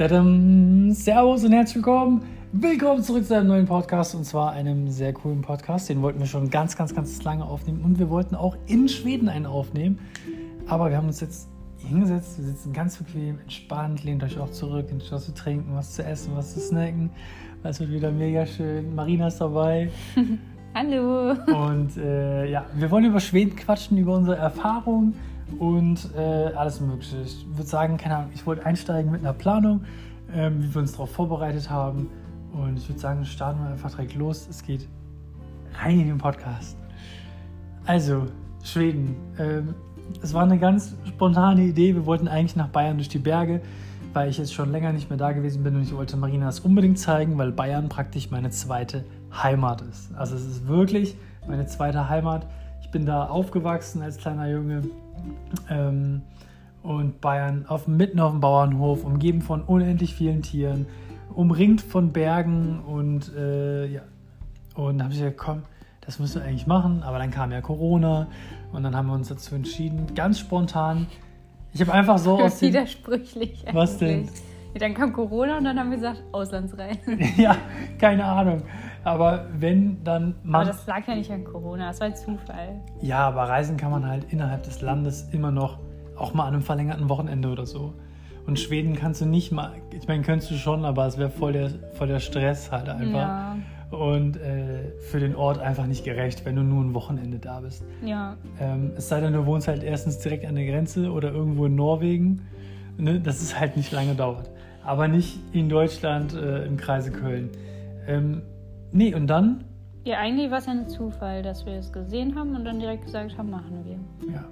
Tadam. Servus und herzlich willkommen. Willkommen zurück zu einem neuen Podcast und zwar einem sehr coolen Podcast. Den wollten wir schon ganz, ganz, ganz lange aufnehmen und wir wollten auch in Schweden einen aufnehmen. Aber wir haben uns jetzt hingesetzt, wir sitzen ganz bequem, entspannt, lehnt euch auch zurück, nehmt was zu trinken, was zu essen, was zu snacken. Es wird wieder mega schön. Marina ist dabei. Hallo. Und äh, ja, wir wollen über Schweden quatschen, über unsere Erfahrungen und äh, alles Mögliche. Ich würde sagen, keine Ahnung, ich wollte einsteigen mit einer Planung, ähm, wie wir uns darauf vorbereitet haben. Und ich würde sagen, starten wir einfach direkt los. Es geht rein in den Podcast. Also, Schweden. Ähm, es war eine ganz spontane Idee. Wir wollten eigentlich nach Bayern durch die Berge, weil ich jetzt schon länger nicht mehr da gewesen bin und ich wollte Marina das unbedingt zeigen, weil Bayern praktisch meine zweite Heimat ist. Also es ist wirklich meine zweite Heimat. Ich bin da aufgewachsen als kleiner Junge ähm, und Bayern auf, mitten auf dem Bauernhof, umgeben von unendlich vielen Tieren, umringt von Bergen und äh, ja. Und da habe ich gesagt, komm, das müssen wir eigentlich machen. Aber dann kam ja Corona und dann haben wir uns dazu entschieden, ganz spontan. Ich habe einfach so aus dem, Widersprüchlich. Was denn? Ja, dann kam Corona und dann haben wir gesagt, Auslandsreise. ja, keine Ahnung. Aber wenn dann Aber man. das lag ja nicht an Corona, das war ein Zufall. Ja, aber reisen kann man halt innerhalb des Landes immer noch, auch mal an einem verlängerten Wochenende oder so. Und Schweden kannst du nicht mal, ich meine, könntest du schon, aber es wäre voll der, voll der Stress halt einfach. Ja, Und äh, für den Ort einfach nicht gerecht, wenn du nur ein Wochenende da bist. ja. Ähm, es sei denn, du wohnst halt erstens direkt an der Grenze oder irgendwo in Norwegen, ne, dass es halt nicht lange dauert. Aber nicht in Deutschland äh, im Kreise Köln. Ähm, nee, und dann, Ja, eigentlich war es ja ein Zufall, dass wir es gesehen haben und dann direkt gesagt haben, machen wir. ja,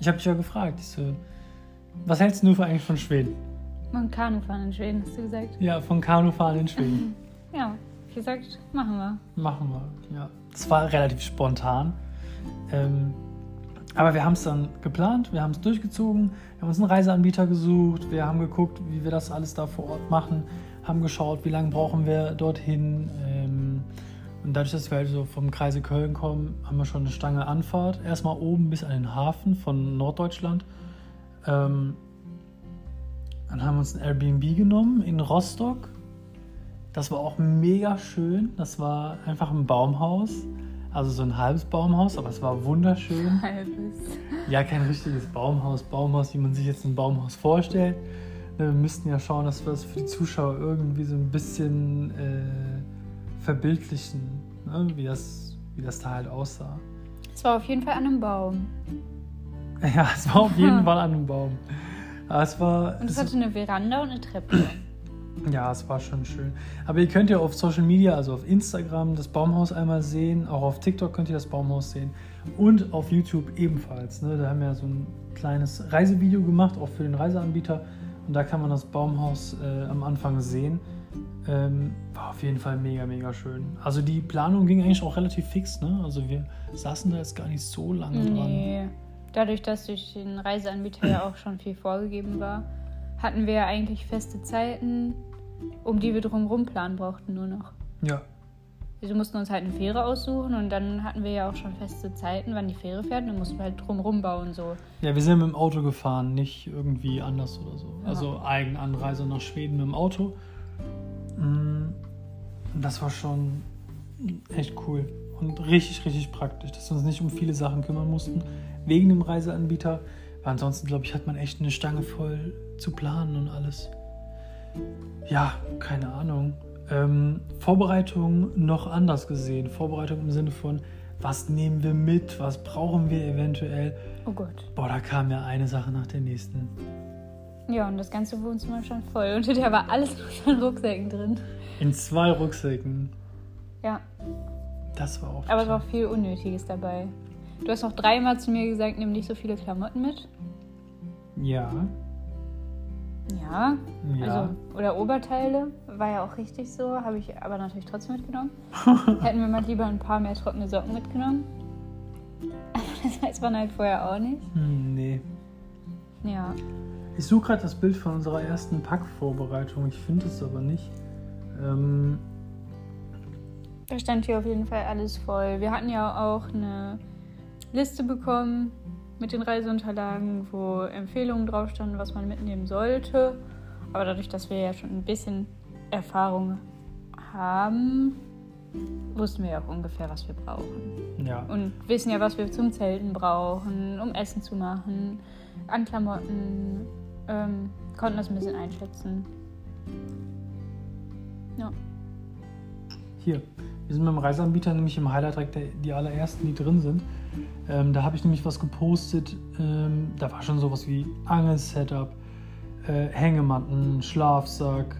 ich habe dich ja gefragt, ich so, was hältst du für eigentlich von Schweden? Und Kanufahren in Schweden, hast du gesagt? Ja, von Kanufahren in Schweden. Ja, ich gesagt, machen wir. Machen wir, ja. Das war relativ spontan. Ähm, aber wir haben es dann geplant, wir haben es durchgezogen, wir haben uns einen Reiseanbieter gesucht, wir haben geguckt, wie wir das alles da vor Ort machen, haben geschaut, wie lange brauchen wir dorthin. Ähm, und dadurch, dass wir halt so vom Kreise Köln kommen, haben wir schon eine Stange Anfahrt. Erstmal oben bis an den Hafen von Norddeutschland. Ähm, dann haben wir uns ein Airbnb genommen in Rostock. Das war auch mega schön. Das war einfach ein Baumhaus. Also so ein halbes Baumhaus, aber es war wunderschön. Halbes. Ja, kein richtiges Baumhaus. Baumhaus, wie man sich jetzt ein Baumhaus vorstellt. Ne, Wir müssten ja schauen, dass wir das für die Zuschauer irgendwie so ein bisschen äh, verbildlichen, ne? wie, das, wie das da halt aussah. Es war auf jeden Fall an einem Baum. Ja, es war auf jeden Fall an einem Baum. Aber es war. Und es es- hatte eine Veranda und eine Treppe. Ja, es war schon schön. Aber ihr könnt ja auf Social Media, also auf Instagram, das Baumhaus einmal sehen. Auch auf TikTok könnt ihr das Baumhaus sehen. Und auf YouTube ebenfalls. Ne? Da haben wir ja so ein kleines Reisevideo gemacht, auch für den Reiseanbieter. Und da kann man das Baumhaus äh, am Anfang sehen. Ähm, war auf jeden Fall mega, mega schön. Also die Planung ging eigentlich auch relativ fix. Ne? Also wir saßen da jetzt gar nicht so lange dran. Nee. Dadurch, dass durch den Reiseanbieter ja auch schon viel vorgegeben war, hatten wir ja eigentlich feste Zeiten, um die wir drumherum planen brauchten nur noch. Ja, Wir mussten uns halt eine Fähre aussuchen und dann hatten wir ja auch schon feste Zeiten, wann die Fähre fährt und dann mussten wir halt drumherum bauen so. Ja, wir sind mit dem Auto gefahren, nicht irgendwie anders oder so. Ja. Also Eigenanreise nach Schweden mit dem Auto. Mm, Das war schon echt cool und richtig, richtig praktisch, dass wir uns nicht um viele Sachen kümmern mussten, wegen dem Reiseanbieter. Ansonsten, glaube ich, hat man echt eine Stange voll zu planen und alles. Ja, keine Ahnung. Ähm, Vorbereitung noch anders gesehen. Vorbereitung im Sinne von, was nehmen wir mit, was brauchen wir eventuell. Oh Gott. Boah, da kam ja eine Sache nach der nächsten. Ja, und das ganze Wohnzimmer stand voll und da war alles in Rucksäcken drin. In zwei Rucksäcken. Ja, Das war auch. aber es war auch viel Unnötiges dabei. Du hast noch dreimal zu mir gesagt, nimm nicht so viele Klamotten mit. Ja. Ja, Ja. Also, oder Oberteile, war ja auch richtig so, habe ich aber natürlich trotzdem mitgenommen. Hätten wir mal lieber ein paar mehr trockene Socken mitgenommen. Das weiß man halt vorher auch nicht. Hm, nee. Ja, Ich suche gerade das Bild von unserer ersten Packvorbereitung. Ich finde es aber nicht. Ähm, da stand hier auf jeden Fall alles voll. Wir hatten ja auch eine Liste bekommen mit den Reiseunterlagen, wo Empfehlungen drauf standen, was man mitnehmen sollte. Aber dadurch, dass wir ja schon ein bisschen Erfahrung haben, wussten wir ja auch ungefähr, was wir brauchen. Ja. Und wissen ja, was wir zum Zelten brauchen, um Essen zu machen, an Klamotten, ähm, konnten das ein bisschen einschätzen. Ja. Hier, wir sind mit dem Reiseanbieter nämlich im Highlight direkt die allerersten, die drin sind. Ähm, da habe ich nämlich was gepostet. Ähm, da war schon sowas wie Angelsetup, äh, Hängematten, Schlafsack,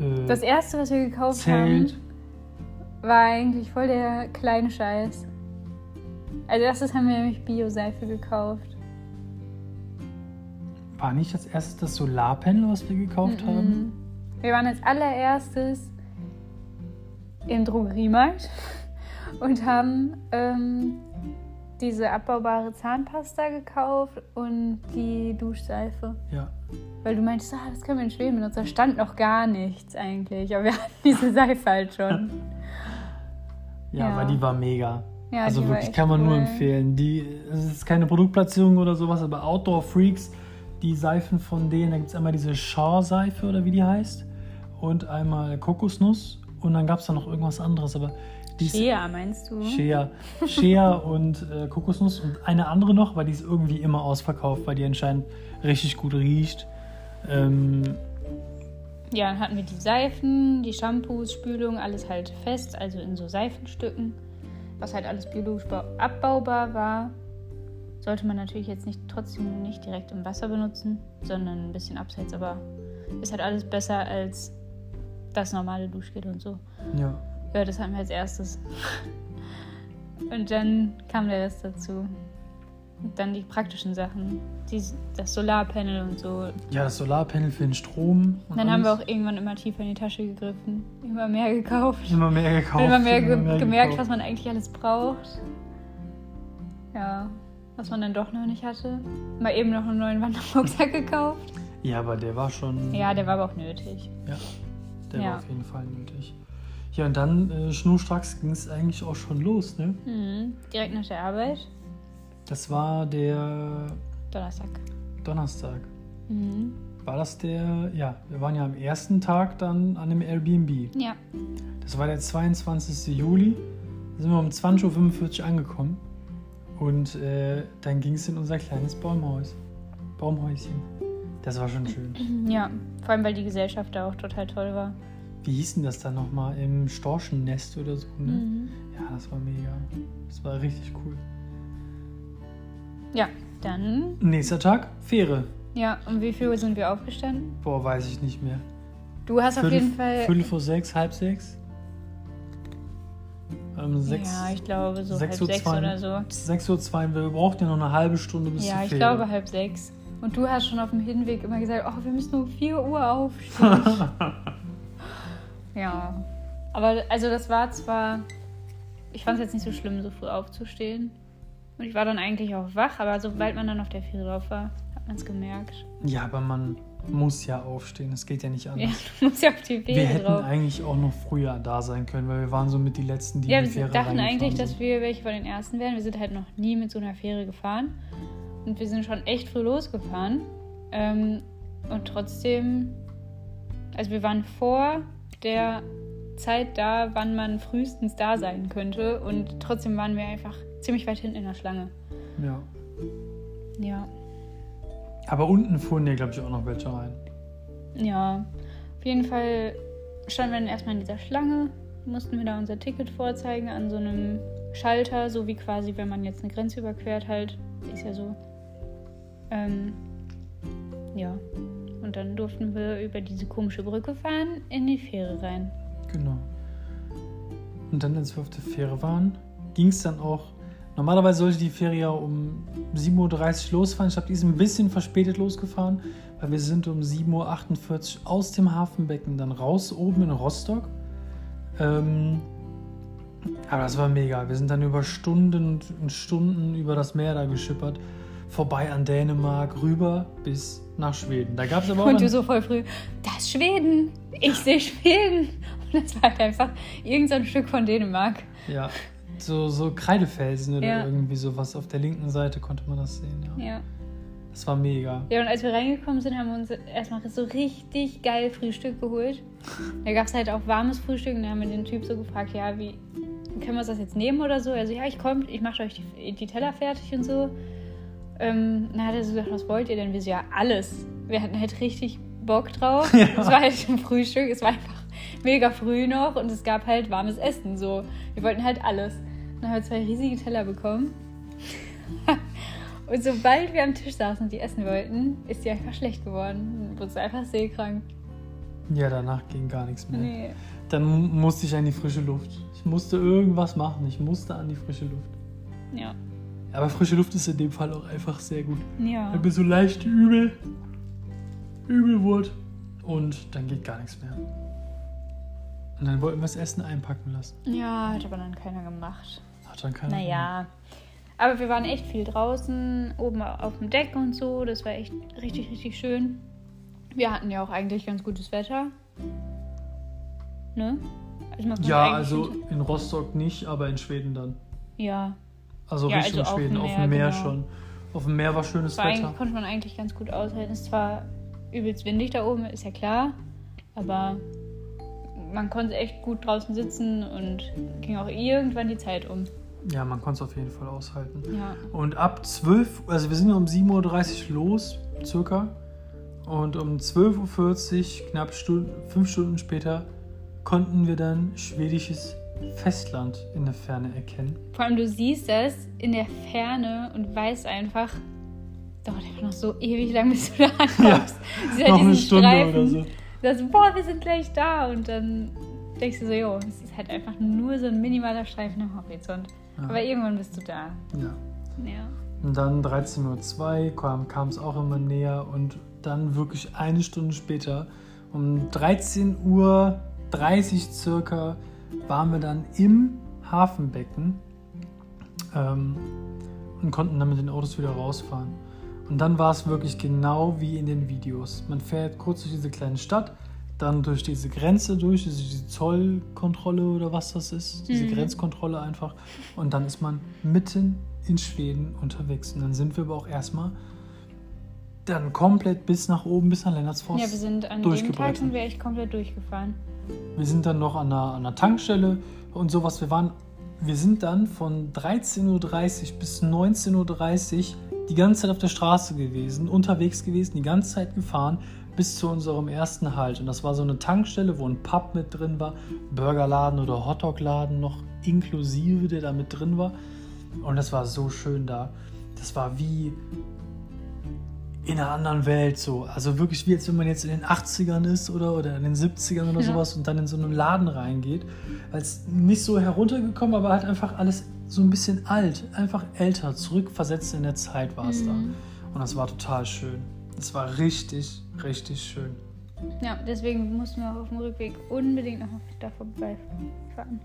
äh, Das erste, was wir gekauft Zelt. haben, war eigentlich voll der kleine Scheiß. Als erstes haben wir nämlich Bio-Seife gekauft. War nicht als erstes das Solarpanel, was wir gekauft haben? Mhm. Wir waren als allererstes im Drogeriemarkt und haben ähm, diese abbaubare Zahnpasta gekauft und die Duschseife. Ja. Weil du meintest, ah, das können wir in Schweden benutzen. Da stand noch gar nichts eigentlich. Aber wir hatten diese Seife halt schon. ja. Ja. weil die war mega. Ja, also wirklich kann man nur cool. empfehlen. Die, es ist keine Produktplatzierung oder sowas, aber Outdoor Freaks, die Seifen von denen, da gibt es einmal diese Shaw-Seife oder wie die heißt und einmal Kokosnuss und dann gab es da noch irgendwas anderes, aber die Shea, meinst du? Shea, Shea und äh, Kokosnuss und eine andere noch, weil die ist irgendwie immer ausverkauft, weil die anscheinend richtig gut riecht. Ähm, Ja, dann hatten wir die Seifen, die Shampoos, Spülung, alles halt fest, also in so Seifenstücken, was halt alles biologisch bau- abbaubar war. Sollte man natürlich jetzt nicht trotzdem nicht direkt im Wasser benutzen, sondern ein bisschen abseits, aber ist halt alles besser als das normale Duschgel und so. ja. Ja, das hatten wir als erstes. Und dann kam der Rest dazu. Und dann die praktischen Sachen, die, das Solarpanel und so, ja, das Solarpanel für den Strom. und dann haben wir alles. auch irgendwann immer tiefer in die Tasche gegriffen, immer mehr gekauft. immer mehr gekauft. Und immer mehr, ge gemerkt, gekauft. was man eigentlich alles braucht. Ja, was man dann doch noch nicht hatte. Mal eben noch einen neuen Wanderrucksack gekauft. Ja, aber der war schon. Ja, der war aber auch nötig. Ja, der Ja. war auf jeden Fall nötig. Ja, und dann äh, schnurstracks ging es eigentlich auch schon los, ne? Mhm. Direkt nach der Arbeit, Das war der Donnerstag. Donnerstag. Mhm. War das der. Ja, wir waren ja am ersten Tag dann an dem Airbnb. Ja, Das war der 22. Juli. Da sind wir um 20.45 Uhr angekommen. Und äh, dann ging es in unser kleines Baumhaus. Baumhäuschen. Das war schon schön. ja. Vor allem, weil die Gesellschaft da auch total toll war. Wie hieß denn das dann nochmal? Im Storchennest oder so, ne? Mhm. Ja, das war mega. Das war richtig cool. Ja, dann. Nächster Tag, Fähre. Ja, um wie viel Uhr sind wir aufgestanden? Boah, weiß ich nicht mehr. Du hast auf Viertel- jeden Fall. Viertel vor sechs, halb sechs? Ähm, sechs, ja, ich glaube so halb sechs Uhr sechs zwei- oder so. 6 Uhr zwei, wir brauchten ja noch eine halbe Stunde bis Ja, ich Fähre. glaube halb sechs. Und du hast schon auf dem Hinweg immer gesagt, oh, wir müssen um 4 Uhr aufstehen. ja. Aber also das war zwar, ich fand es jetzt nicht so schlimm, so früh aufzustehen. Und ich war dann eigentlich auch wach, aber sobald man dann auf der Fähre drauf war, hat man es gemerkt. Ja, aber man muss ja aufstehen, das geht ja nicht anders. Ja, du musst ja auf die wir Fähre hätten drauf. eigentlich auch noch früher da sein können, weil wir waren so mit die Letzten, die Ja, in die wir Fähre dachten reingefahren eigentlich, dass sind. wir welche von den ersten wären. Wir sind halt noch nie mit so einer Fähre gefahren. Und wir sind schon echt früh losgefahren. Ähm, und trotzdem, also wir waren vor der Zeit da, wann man frühestens da sein könnte. Und trotzdem waren wir einfach ziemlich weit hinten in der Schlange. Ja. Ja. Aber unten fuhren ja, glaube ich, auch noch welche rein. Ja. Auf jeden Fall standen wir dann erstmal in dieser Schlange, mussten wir da unser Ticket vorzeigen an so einem Schalter, so wie quasi, wenn man jetzt eine Grenze überquert, halt. Ist ja so. Ähm, ja. Und dann durften wir über diese komische Brücke fahren, in die Fähre rein. Genau. Und dann, als wir auf der Fähre waren, ging es dann auch. Normalerweise sollte die Fähre ja um 7.30 Uhr losfahren. Ich glaube, die ein bisschen verspätet losgefahren, weil wir sind um 7.48 Uhr aus dem Hafenbecken dann raus, oben in Rostock. Ähm, aber das war mega. Wir sind dann über Stunden und Stunden über das Meer da geschippert. Vorbei an Dänemark, rüber bis nach Schweden. Da gab es aber auch. Und du so voll früh, das ist Schweden! Ich sehe Schweden! Und das war halt einfach irgendein Stück von Dänemark. Ja, so, so Kreidefelsen oder Ja. irgendwie sowas. Auf der linken Seite konnte man das sehen, ja. Ja. Das war mega. Ja, und als wir reingekommen sind, haben wir uns erstmal so richtig geil Frühstück geholt. Da gab es halt auch warmes Frühstück und da haben wir den Typ so gefragt, ja, wie können wir uns das jetzt nehmen oder so? Also ja, ich komme, ich mache euch die, die, Teller fertig und so. Ähm, dann hat er so gesagt, was wollt ihr denn? Wir so, ja, alles. Wir hatten halt richtig Bock drauf. Ja. Es war halt ein Frühstück, es war einfach mega früh noch und es gab halt warmes Essen. So, wir wollten halt alles. Dann haben wir zwei riesige Teller bekommen. Und sobald wir am Tisch saßen und die essen wollten, ist sie einfach schlecht geworden. Dann wurde sie einfach seekrank. Ja, danach ging gar nichts mehr. Nee. Dann musste ich an die frische Luft. Ich musste irgendwas machen. Ich musste an die frische Luft. Ja. Aber frische Luft ist in dem Fall auch einfach sehr gut. Ja. Wenn mir so leicht übel, übel wurde. Und dann geht gar nichts mehr. Und dann wollten wir das Essen einpacken lassen. Ja, hat aber dann keiner gemacht. Hat dann keiner Naja. Gemacht. Aber wir waren echt viel draußen, oben auf dem Deck und so. Das war echt richtig, richtig schön. Wir hatten ja auch eigentlich ganz gutes Wetter. Ne? Also ja, also in Rostock nicht, aber in Schweden dann. Ja. Also ja, Richtung also Schweden, auf dem Meer, auf dem Meer genau. schon. Auf dem Meer war schönes war Wetter. konnte man eigentlich ganz gut aushalten. Es war übelst windig da oben, ist ja klar. Aber man konnte echt gut draußen sitzen und ging auch irgendwann die Zeit um. Ja, man konnte es auf jeden Fall aushalten. Ja. Und ab 12, also wir sind ja um 7.30 Uhr los, circa. Und um 12.40 Uhr, knapp Stunden, fünf Stunden später, konnten wir dann schwedisches Festland in der Ferne erkennen. Vor allem, du siehst das in der Ferne und weißt einfach, dauert einfach noch so ewig lang, bis du da ankommst. Ja, noch eine Stunde Streifen, oder so. Das, boah, wir sind gleich da. Und dann denkst du so, jo, es ist halt einfach nur so ein minimaler Streifen am Horizont. Ja. Aber irgendwann bist du da. Ja. Ja. Und dann 13.02 Uhr kam es auch immer näher und dann wirklich eine Stunde später, um 13.30 Uhr circa, waren wir dann im Hafenbecken ähm, und konnten dann mit den Autos wieder rausfahren. Und dann war es wirklich genau wie in den Videos. Man fährt kurz durch diese kleine Stadt, dann durch diese Grenze durch, diese Zollkontrolle oder was das ist, diese mhm. Grenzkontrolle einfach. Und dann ist man mitten in Schweden unterwegs. Und dann sind wir aber auch erstmal dann komplett bis nach oben, bis nach Lennartsforst. Ja, wir sind an dem Tag sind wir echt komplett durchgefahren. Wir sind dann noch an einer, an einer Tankstelle und sowas. Wir waren, wir sind dann von 13.30 Uhr bis 19.30 Uhr die ganze Zeit auf der Straße gewesen, unterwegs gewesen, die ganze Zeit gefahren bis zu unserem ersten Halt. Und das war so eine Tankstelle, wo ein Pub mit drin war, Burgerladen oder Hotdogladen noch inklusive, der da mit drin war. Und das war so schön da. Das war wie in einer anderen Welt so. Also wirklich wie als wenn man jetzt in den 80ern ist oder, oder in den 70ern oder ja. sowas und dann in so einen Laden reingeht. Weil es nicht so heruntergekommen, aber halt einfach alles so ein bisschen alt, einfach älter, zurückversetzt in der Zeit war es mhm. da. Und das war total schön. Es war richtig, richtig schön. Ja, deswegen mussten wir auch auf dem Rückweg unbedingt noch da vorbeifahren.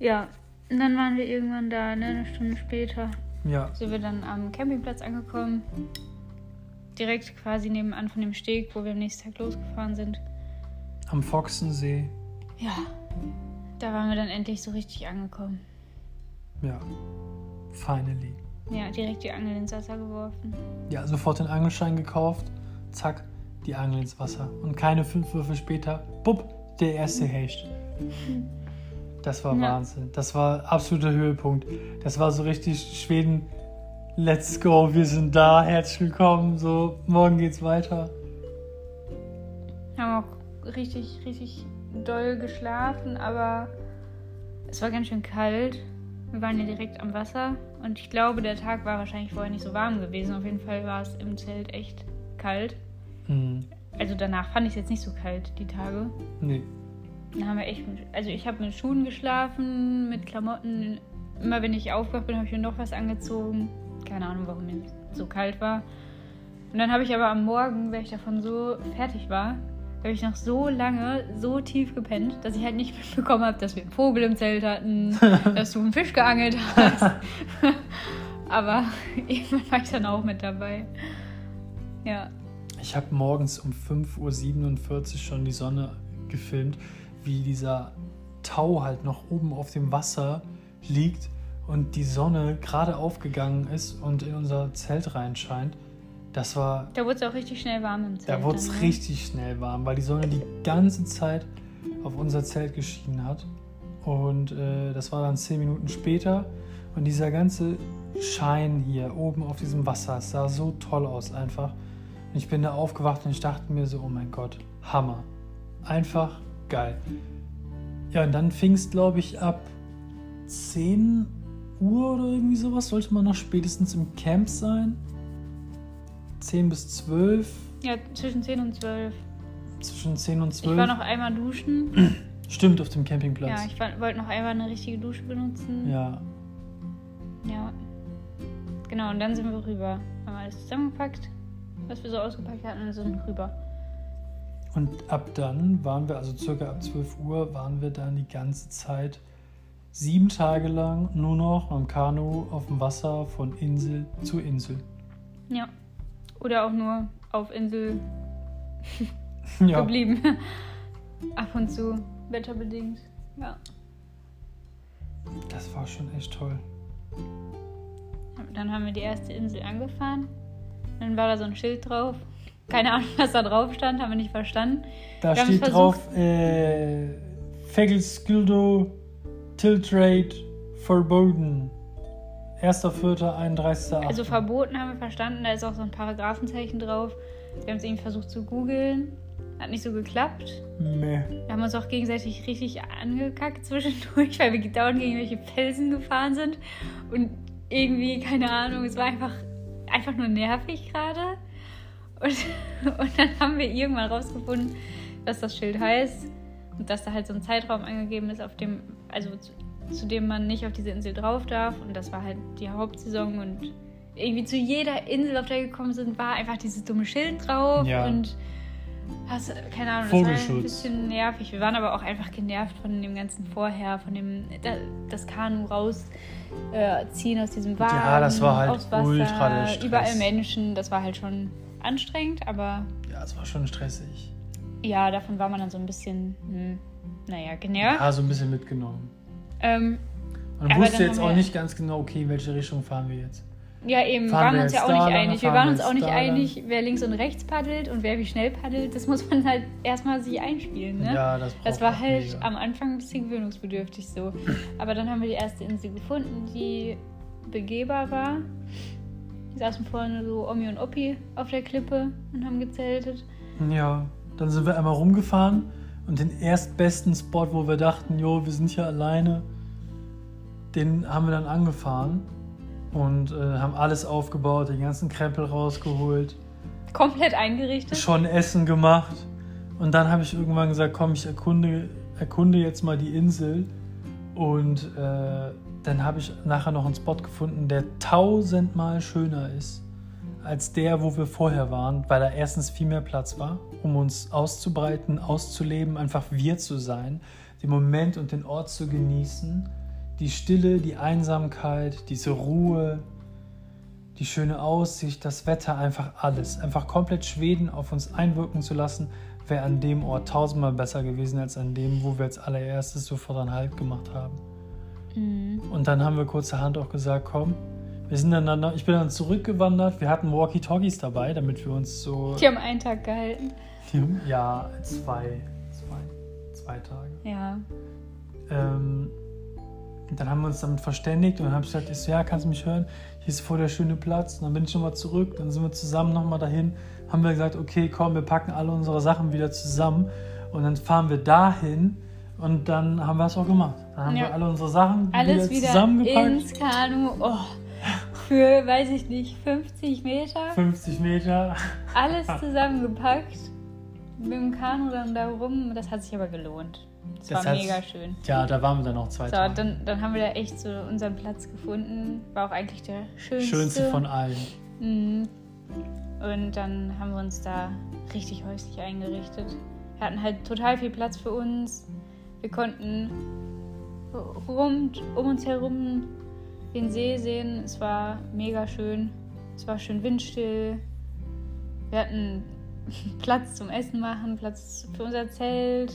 Ja, und dann waren wir irgendwann da, ne, eine Stunde später. Ja. Sind wir dann am Campingplatz angekommen. Direkt quasi nebenan von dem Steg, wo wir am nächsten Tag losgefahren sind. Am Foxensee. Ja. Da waren wir dann endlich so richtig angekommen. Ja. Finally. Ja, direkt die Angel ins Wasser geworfen. Ja, sofort den Angelschein gekauft. Zack, die Angel ins Wasser. Und keine fünf Würfe später, bupp, der erste Hecht. Das war ja. Wahnsinn. Das war absoluter Höhepunkt. Das war so richtig Schweden. Let's go, wir sind da, herzlich willkommen. So, morgen geht's weiter. Haben auch richtig, richtig doll geschlafen, aber es war ganz schön kalt. Wir waren ja direkt am Wasser und ich glaube, der Tag war wahrscheinlich vorher nicht so warm gewesen. Auf jeden Fall war es im Zelt echt kalt. Mhm. Also danach fand ich es jetzt nicht so kalt, die Tage. Nee. Dann haben wir echt, also ich habe mit Schuhen geschlafen, mit Klamotten. Immer wenn ich aufgewacht bin, habe ich mir noch was angezogen. Keine Ahnung, warum mir so kalt war. Und dann habe ich aber am Morgen, weil ich davon so fertig war, habe ich noch so lange so tief gepennt, dass ich halt nicht mitbekommen habe, dass wir einen Vogel im Zelt hatten, dass du einen Fisch geangelt hast. Aber irgendwann war ich dann auch mit dabei. Ja. Ich habe morgens um 5.47 Uhr schon die Sonne gefilmt, wie dieser Tau halt noch oben auf dem Wasser liegt und die Sonne gerade aufgegangen ist und in unser Zelt reinscheint Das war, Da wurde es auch richtig schnell warm im Zelt. da wurde es ne? richtig schnell warm, weil die Sonne die ganze Zeit auf unser Zelt geschienen hat. Und äh, das war dann zehn Minuten später. Und dieser ganze Schein hier oben auf diesem Wasser, es sah so toll aus einfach. Und ich bin da aufgewacht und ich dachte mir so, oh mein Gott, Hammer. Einfach geil. Ja, und dann fing es, glaube ich, ab 10 Uhr oder irgendwie sowas. Sollte man noch spätestens im Camp sein. 10 bis 12. Ja, zwischen 10 und 12. Zwischen 10 und 12. Ich war noch einmal duschen. Stimmt, auf dem Campingplatz. Ja, ich wollte noch einmal eine richtige Dusche benutzen. ja. Ja. Genau, und dann sind wir rüber. Haben alles zusammengepackt, was wir so ausgepackt hatten, und sind rüber. Und ab dann waren wir, also circa ab 12 Uhr, waren wir dann die ganze Zeit sieben Tage lang nur noch am Kanu auf dem Wasser von Insel zu Insel. Ja. Oder auch nur auf Insel Ja, geblieben. Ab und zu, wetterbedingt. Ja. das war schon echt toll. Dann haben wir die erste Insel angefahren. Dann war da so ein Schild drauf. Keine Ahnung, was da drauf stand, haben wir nicht verstanden. Da Wir steht drauf, äh, Fegelsgildo Tiltrade verboten. 1.4., 31.8. Also verboten haben wir verstanden, da ist auch so ein Paragraphenzeichen drauf. Wir haben es irgendwie versucht zu googeln. Hat nicht so geklappt. Meh. Wir haben uns auch gegenseitig richtig angekackt zwischendurch, weil wir dauernd gegen irgendwelche Felsen gefahren sind. Und irgendwie, keine Ahnung, es war einfach, einfach nur nervig gerade. Und, und dann haben wir irgendwann rausgefunden, was das Schild heißt. Und dass da halt so ein Zeitraum angegeben ist, auf dem, also zu, zu dem man nicht auf diese Insel drauf darf. Und das war halt die Hauptsaison und irgendwie zu jeder Insel, auf der wir gekommen sind, war einfach dieses dumme Schild drauf. Ja. Und hast, keine Ahnung, das war ein Vogelschutz. bisschen nervig. Wir waren aber auch einfach genervt von dem ganzen Vorher, von dem da, das Kanu rausziehen äh, aus diesem Wagen. Ja, das war halt Wasser, ultra der Stress. Überall Menschen, das war halt schon anstrengend, aber Ja, es war schon stressig. Ja, davon war man dann so ein bisschen, hm, naja, genervt. Ja, so ein bisschen mitgenommen. Ähm, Man wusste jetzt auch wir- nicht ganz genau, okay, in welche Richtung fahren wir jetzt. ja, eben, Fahren waren wir uns ja auch da nicht einig. Wir waren wir uns auch nicht da einig, wer links und rechts paddelt und wer wie schnell paddelt. Das muss man halt erstmal sich einspielen, ne? Ja, das braucht Das war halt mega. am Anfang ein bisschen gewöhnungsbedürftig so. Aber dann haben wir die erste Insel gefunden, die begehbar war. Die saßen vorne so Omi und Oppi auf der Klippe und haben gezeltet. Ja, dann sind wir einmal rumgefahren und den erstbesten Spot, wo wir dachten, jo, wir sind hier alleine, den haben wir dann angefahren und äh, haben alles aufgebaut, den ganzen Krempel rausgeholt, Komplett eingerichtet. schon Essen gemacht. Und dann habe ich irgendwann gesagt, komm, ich erkunde, erkunde jetzt mal die Insel. Und äh, dann habe ich nachher noch einen Spot gefunden, der tausendmal schöner ist als der, wo wir vorher waren, weil da erstens viel mehr Platz war, um uns auszubreiten, auszuleben, einfach wir zu sein, den Moment und den Ort zu genießen, die Stille, die Einsamkeit, diese Ruhe, die schöne Aussicht, das Wetter, einfach alles. Einfach komplett Schweden auf uns einwirken zu lassen, wäre an dem Ort tausendmal besser gewesen als an dem, wo wir als allererstes sofort einen Halt gemacht haben. Mhm. Und dann haben wir kurzerhand auch gesagt, komm, wir sind dann, ich bin dann zurückgewandert. Wir hatten Walkie-Talkies dabei, damit wir uns so. Die haben einen Tag gehalten. Ja, zwei, zwei, zwei Tage. Ja. Ähm, dann haben wir uns damit verständigt und dann habe ich gesagt, ich so, ja, kannst du mich hören? Hier ist voll der schöne Platz. Und dann bin ich nochmal zurück, dann sind wir zusammen nochmal dahin. Haben wir gesagt, okay, komm, wir packen alle unsere Sachen wieder zusammen und dann fahren wir dahin und dann haben wir es auch gemacht. Dann haben Ja. wir alle unsere Sachen Alles wieder wieder zusammengepackt. ins Kanu. Oh. Für, weiß ich nicht, 50 Meter. 50 Meter. Alles zusammengepackt. Mit dem Kanu dann da rum. Das hat sich aber gelohnt. Das, Das war mega schön. Ja, da waren wir dann noch zwei So, Tage. dann, dann haben wir da echt so unseren Platz gefunden. War auch eigentlich der schönste. Schönste von allen. Mhm. Und dann haben wir uns da richtig häuslich eingerichtet. Wir hatten halt total viel Platz für uns. Wir konnten rund um uns herum den See sehen. Es war mega schön. Es war schön windstill. Wir hatten Platz zum Essen machen, Platz für unser Zelt,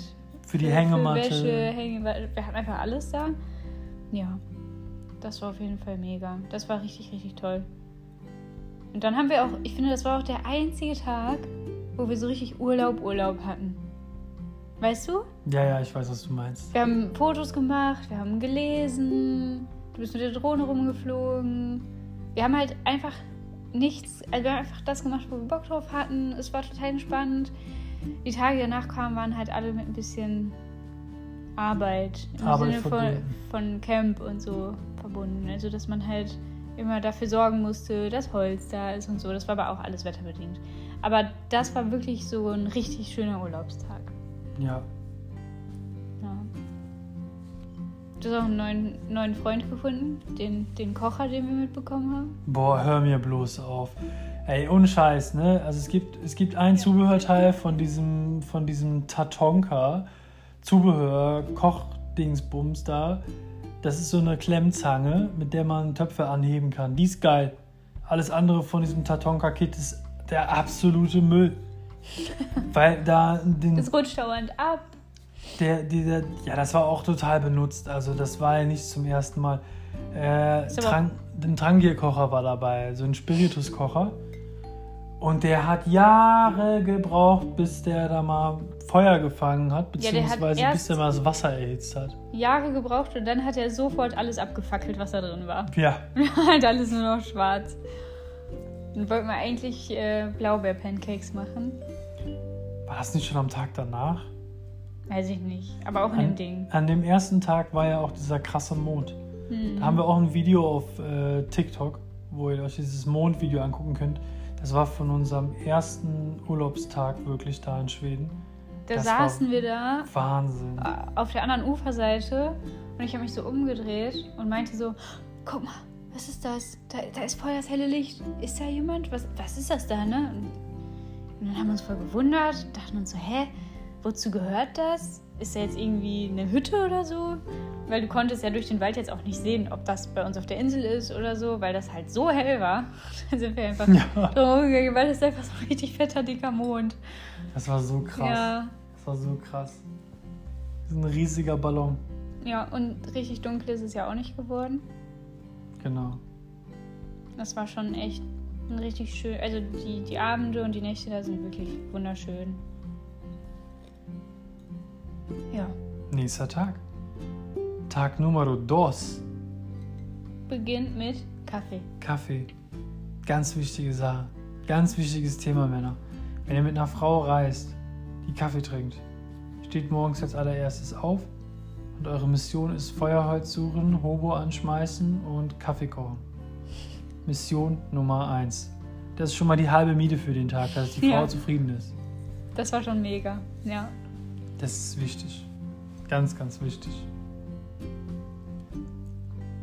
Für die für Hängematte. Wäsche, Hänge, wir hatten einfach alles da. Ja, das war auf jeden Fall mega. Das war richtig, richtig toll. Und dann haben wir auch, ich finde, das war auch der einzige Tag, wo wir so richtig Urlaub, Urlaub hatten. Weißt du? Ja, ja, ich weiß, was du meinst. Wir haben Fotos gemacht, wir haben gelesen, du bist mit der Drohne rumgeflogen. Wir haben halt einfach nichts, also wir haben einfach das gemacht, wo wir Bock drauf hatten. Es war total entspannt. Die Tage, die danach kamen, waren halt alle mit ein bisschen Arbeit im Arbeit Sinne von, von Camp und so verbunden. Also, dass man halt immer dafür sorgen musste, dass Holz da ist und so. Das war aber auch alles wetterbedingt. Aber das war wirklich so ein richtig schöner Urlaubstag. Ja. Du hast auch einen neuen, neuen Freund gefunden, den, den Kocher, den wir mitbekommen haben. Boah, hör mir bloß auf. Ey, ohne Scheiß, ne? Also es gibt, es gibt ein Zubehörteil von diesem, von diesem Tatonka, Zubehör, Kochdingsbums da. Das ist so eine Klemmzange, mit der man Töpfe anheben kann. Die ist geil. Alles andere von diesem Tatonka-Kit ist der absolute Müll. Weil da den, Das rutscht dauernd ab. Der, dieser, ja, das war auch total benutzt. Also das war ja nicht zum ersten Mal. Äh, Trang, ein Trangier-Kocher war dabei, so ein Spirituskocher. Und der hat Jahre gebraucht, bis der da mal Feuer gefangen hat, Ja, der hat beziehungsweise bis der mal das Wasser erhitzt hat. Jahre gebraucht und dann hat er sofort alles abgefackelt, was da drin war. Ja, halt alles nur noch schwarz. Dann wollten wir eigentlich äh, Blaubeer-Pancakes machen. war das nicht schon am Tag danach? Weiß ich nicht. Aber auch in An, dem Ding. an dem ersten Tag war ja auch dieser krasse Mond. Hm. Da haben wir auch ein Video auf äh, TikTok, wo ihr euch dieses Mondvideo angucken könnt. Das war von unserem ersten Urlaubstag wirklich da in Schweden. Da das saßen wir da Wahnsinn. auf der anderen Uferseite und ich habe mich so umgedreht und meinte so, guck mal, was ist das? Da, da ist voll das helle Licht. Ist da jemand? Was, was ist das da, ne? Und, und dann haben wir uns voll gewundert, dachten uns so, hä, wozu gehört das? Ist da jetzt irgendwie eine Hütte oder so? Weil du konntest ja durch den Wald jetzt auch nicht sehen, ob das bei uns auf der Insel ist oder so, weil das halt so hell war. Dann sind wir einfach Ja, drum gegangen, weil das ist einfach so ein richtig fetter, dicker Mond. das war so krass. Ja, Das war so krass. Das ist ein riesiger Ballon. ja, und richtig dunkel ist es ja auch nicht geworden. Genau. Das war schon echt ein richtig schön. Also die, die Abende und die Nächte da sind wirklich wunderschön. Ja, Nächster Tag. Tag Numero dos. beginnt mit Kaffee. Kaffee. Ganz wichtige Sache. Ganz wichtiges Thema, Männer. Wenn ihr mit einer Frau reist, die Kaffee trinkt, steht morgens als allererstes auf und eure Mission ist Feuerholz suchen, Hobo anschmeißen und Kaffee kochen. Mission Nummer eins. Das ist schon mal die halbe Miete für den Tag, dass die Frau Ja. zufrieden ist. Das war schon mega. Ja. Das ist wichtig. Ganz, ganz wichtig.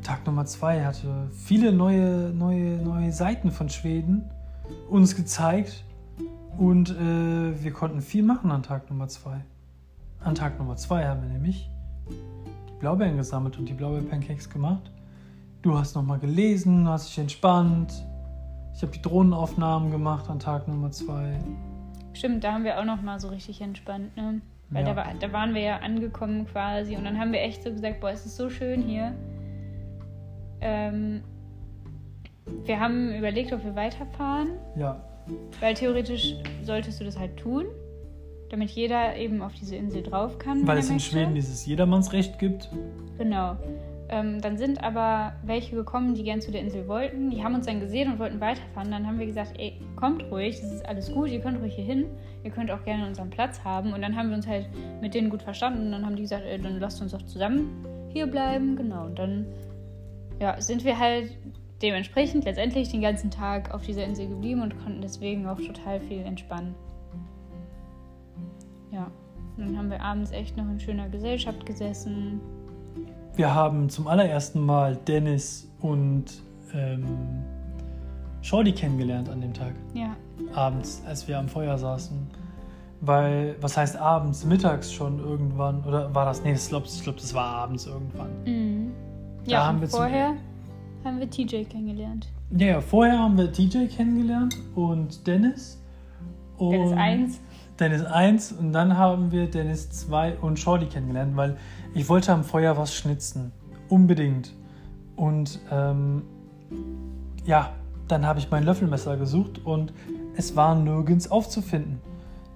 Tag Nummer zwei hatte viele neue, neue, neue Seiten von Schweden uns gezeigt und äh, wir konnten viel machen an Tag Nummer zwei. An Tag Nummer zwei haben wir nämlich die Blaubeeren gesammelt und die Blaubeer-Pancakes gemacht. Du hast nochmal gelesen, hast dich entspannt. Ich habe die Drohnenaufnahmen gemacht an Tag Nummer zwei. Stimmt, da haben wir auch noch mal so richtig entspannt, ne? Weil Ja. da, war, da waren wir ja angekommen quasi und dann haben wir echt so gesagt, boah, es ist so schön hier. Ähm, wir haben überlegt, ob wir weiterfahren, Ja, weil theoretisch solltest du das halt tun, damit jeder eben auf diese Insel drauf kann. weil es in. Schweden dieses Jedermannsrecht gibt. Genau. Ähm, dann sind aber welche gekommen, die gern zu der Insel wollten. Die haben uns dann gesehen und wollten weiterfahren. Dann haben wir gesagt, ey, kommt ruhig, das ist alles gut, ihr könnt ruhig hier hin. Ihr könnt auch gerne unseren Platz haben. Und dann haben wir uns halt mit denen gut verstanden. Und dann haben die gesagt, ey, dann lasst uns doch zusammen hier bleiben. Genau. Und dann ja, sind wir halt dementsprechend letztendlich den ganzen Tag auf dieser Insel geblieben und konnten deswegen auch total viel entspannen. Ja. Und dann haben wir abends echt noch in schöner Gesellschaft gesessen. Wir haben zum allerersten Mal Dennis und ähm, Shorty kennengelernt an dem Tag. Ja, Abends, als wir am Feuer saßen. Weil, was heißt abends? Mittags schon irgendwann? Oder war das? Nee, ich glaube, ich glaub, das war abends irgendwann. Mhm. Da Ja, haben wir zum- vorher haben wir TJ kennengelernt. Ja, ja, vorher haben wir TJ kennengelernt und Dennis. Und Dennis 1. Dennis 1 und dann haben wir Dennis 2 und Shorty kennengelernt, weil ich wollte am Feuer was schnitzen. Unbedingt. Und ähm, ja, dann habe ich mein Löffelmesser gesucht und es war nirgends aufzufinden.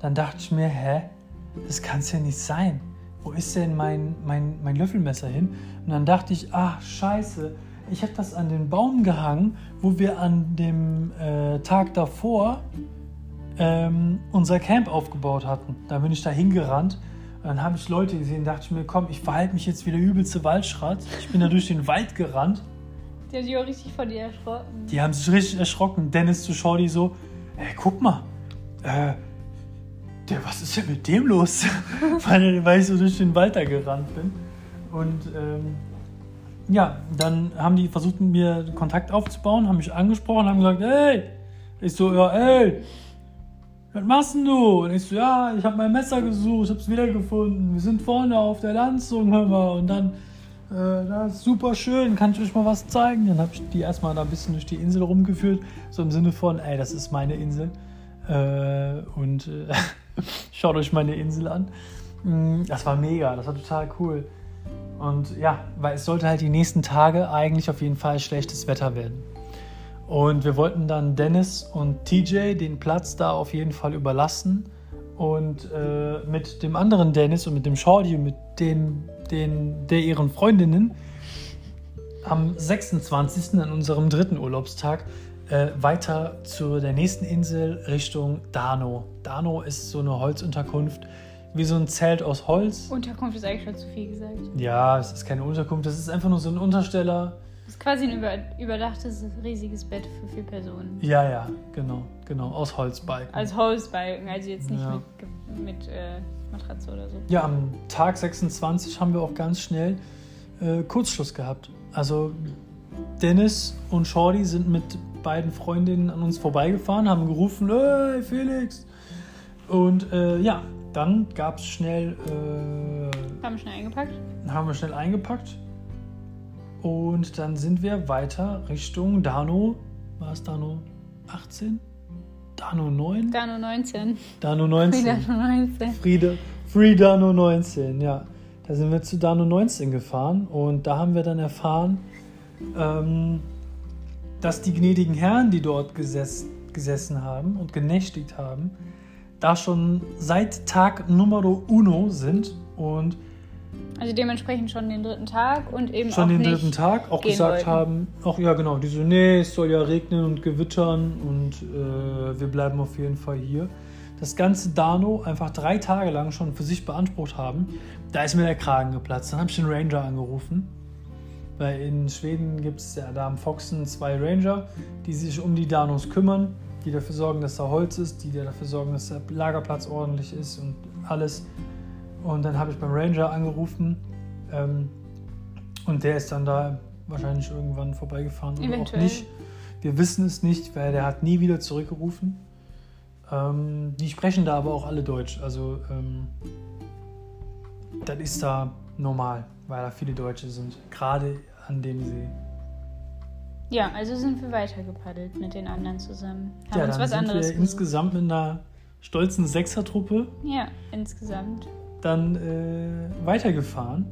Dann dachte ich mir, hä, das kann es ja nicht sein. Wo ist denn mein, mein, mein Löffelmesser hin? Und dann dachte ich, ach scheiße, ich habe das an den Baum gehangen, wo wir an dem äh, Tag davor ähm, unser Camp aufgebaut hatten. Da bin ich da hingerannt. Und dann habe ich Leute gesehen, dachte ich mir, komm, ich verhalte mich jetzt wie der übelste Waldschrat. Ich bin da durch den Wald gerannt. Die haben sich auch richtig von dir erschrocken. Die haben sich richtig erschrocken. Dennis zu Shorty so, ey, guck mal, äh, der, was ist denn mit dem los? weil, weil ich so durch den Wald da gerannt bin. Und ähm, ja, dann haben die versucht, mit mir Kontakt aufzubauen, haben mich angesprochen, haben gesagt, hey, ich so, ja, ey, was machst denn du? Und ich so, ja, ich habe mein Messer gesucht, hab's wiedergefunden. Wir sind vorne auf der Landzung, hör mal. Und dann, äh, das ist super schön, kann ich euch mal was zeigen? Dann habe ich die erstmal da ein bisschen durch die Insel rumgeführt, so im Sinne von, ey, das ist meine Insel. Äh, und äh, schaut euch meine Insel an. Mm, Das war mega, das war total cool. Und ja, weil es sollte halt die nächsten Tage eigentlich auf jeden Fall schlechtes Wetter werden. Und wir wollten dann Dennis und TJ den Platz da auf jeden Fall überlassen. Und äh, mit dem anderen Dennis und mit dem Shorty und mit den, den, der ihren Freundinnen am 26. an unserem dritten Urlaubstag äh, weiter zu der nächsten Insel Richtung Dano. Dano ist so eine Holzunterkunft, wie so ein Zelt aus Holz. Unterkunft ist eigentlich schon zu viel gesagt. Ja, es ist keine Unterkunft, das ist einfach nur so ein Untersteller. Das ist quasi ein über, überdachtes, riesiges Bett für vier Personen. Ja, ja, genau, genau, aus Holzbalken. Als Holzbalken, also jetzt nicht Ja. mit, mit äh, Matratze oder so. Ja, am Tag 26 haben wir auch ganz schnell äh, Kurzschluss gehabt. Also Dennis und Shorty sind mit beiden Freundinnen an uns vorbeigefahren, haben gerufen, hey Felix! Und äh, ja, dann gab es schnell, äh, Haben schnell eingepackt. haben wir schnell eingepackt und dann sind wir weiter Richtung Dano, war es Dano 18? Dano 9? Dano 19. Dano 19. Dano 19. Friede, Free Dano 19, ja. Da sind wir zu Dano 19 gefahren und da haben wir dann erfahren, ähm, dass die gnädigen Herren, die dort gesessen, gesessen haben und genächtigt haben, da schon seit Tag Numero uno sind und Also dementsprechend schon den dritten Tag und eben schon auch den dritten Tag auch gesagt wollten. haben, ach ja genau, die so, nee, es soll ja regnen und gewittern und äh, wir bleiben auf jeden Fall hier. Das ganze Dano einfach drei Tage lang schon für sich beansprucht haben, da ist mir der Kragen geplatzt. Dann habe ich den Ranger angerufen, weil in Schweden gibt es ja da am Foxen zwei Ranger, die sich um die Danos kümmern, die dafür sorgen, dass da Holz ist, die dafür sorgen, dass der Lagerplatz ordentlich ist und alles. Und dann habe ich beim Ranger angerufen ähm, und der ist dann da wahrscheinlich irgendwann vorbeigefahren oder auch Eventuell. nicht. Wir wissen es nicht, weil der hat nie wieder zurückgerufen. Ähm, die sprechen da aber auch alle Deutsch. Also ähm, das ist da normal, weil da viele Deutsche sind. Gerade an dem See. Ja, also sind wir weitergepaddelt mit den anderen zusammen. Haben ja, uns dann was sind anderes wir gesucht. insgesamt mit einer stolzen Sechsertruppe Ja, insgesamt. Dann äh, weitergefahren.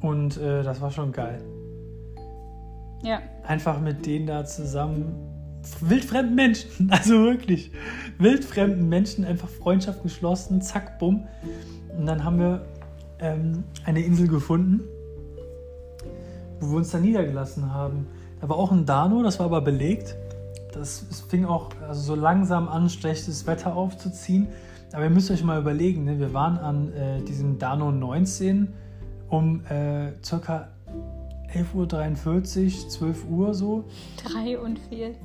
Und äh, das war schon geil. Ja, Einfach mit denen da zusammen. Wildfremden Menschen, also wirklich. Wildfremden Menschen, einfach Freundschaft geschlossen, zack, bumm. Und dann haben wir ähm, eine Insel gefunden, wo wir uns da niedergelassen haben. Da war auch ein Dano, das war aber belegt. Das es fing auch also so langsam an, schlechtes Wetter aufzuziehen. Aber ihr müsst euch mal überlegen, ne? wir waren an äh, diesem Dano 19 um äh, circa 11.43 Uhr, 12 Uhr so. 43.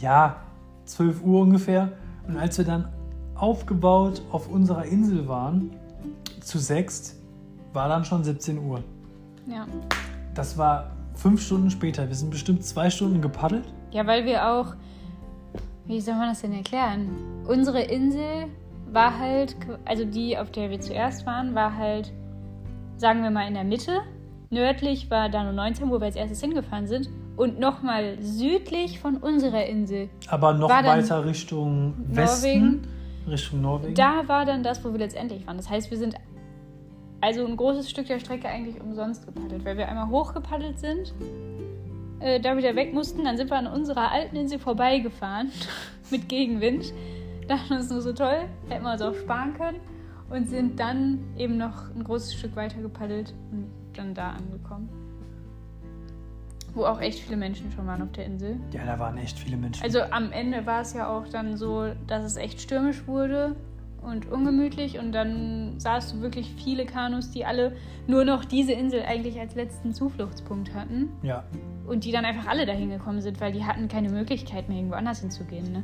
Ja, 12 Uhr ungefähr. Und als wir dann aufgebaut auf unserer Insel waren, zu sechst, war dann schon 17 Uhr. Ja. Das war fünf Stunden später. Wir sind bestimmt zwei Stunden gepaddelt. Ja, weil wir auch. Wie soll man das denn erklären? Unsere Insel war halt, also die, auf der wir zuerst waren, war halt, sagen wir mal, in der Mitte. Nördlich war Dano 19, wo wir als erstes hingefahren sind. Und nochmal südlich von unserer Insel. Aber noch weiter Richtung Westen. Norwegen. Richtung Norwegen. Da war dann das, wo wir letztendlich waren. Das heißt, wir sind also ein großes Stück der Strecke eigentlich umsonst gepaddelt, weil wir einmal hochgepaddelt sind äh, da wieder weg mussten, dann sind wir an unserer alten Insel vorbeigefahren mit Gegenwind. Dachten uns nur so toll, hätten wir uns auch sparen können und sind dann eben noch ein großes Stück weiter gepaddelt und dann da angekommen. Wo auch echt viele Menschen schon waren auf der Insel. Ja, da waren echt viele Menschen. Also am Ende war es ja auch dann so, dass es echt stürmisch wurde und ungemütlich und dann sahst du wirklich viele Kanus, die alle nur noch diese Insel eigentlich als letzten Zufluchtspunkt hatten ja, und die dann einfach alle dahin gekommen sind, weil die hatten keine Möglichkeit mehr irgendwo anders hinzugehen. Ne?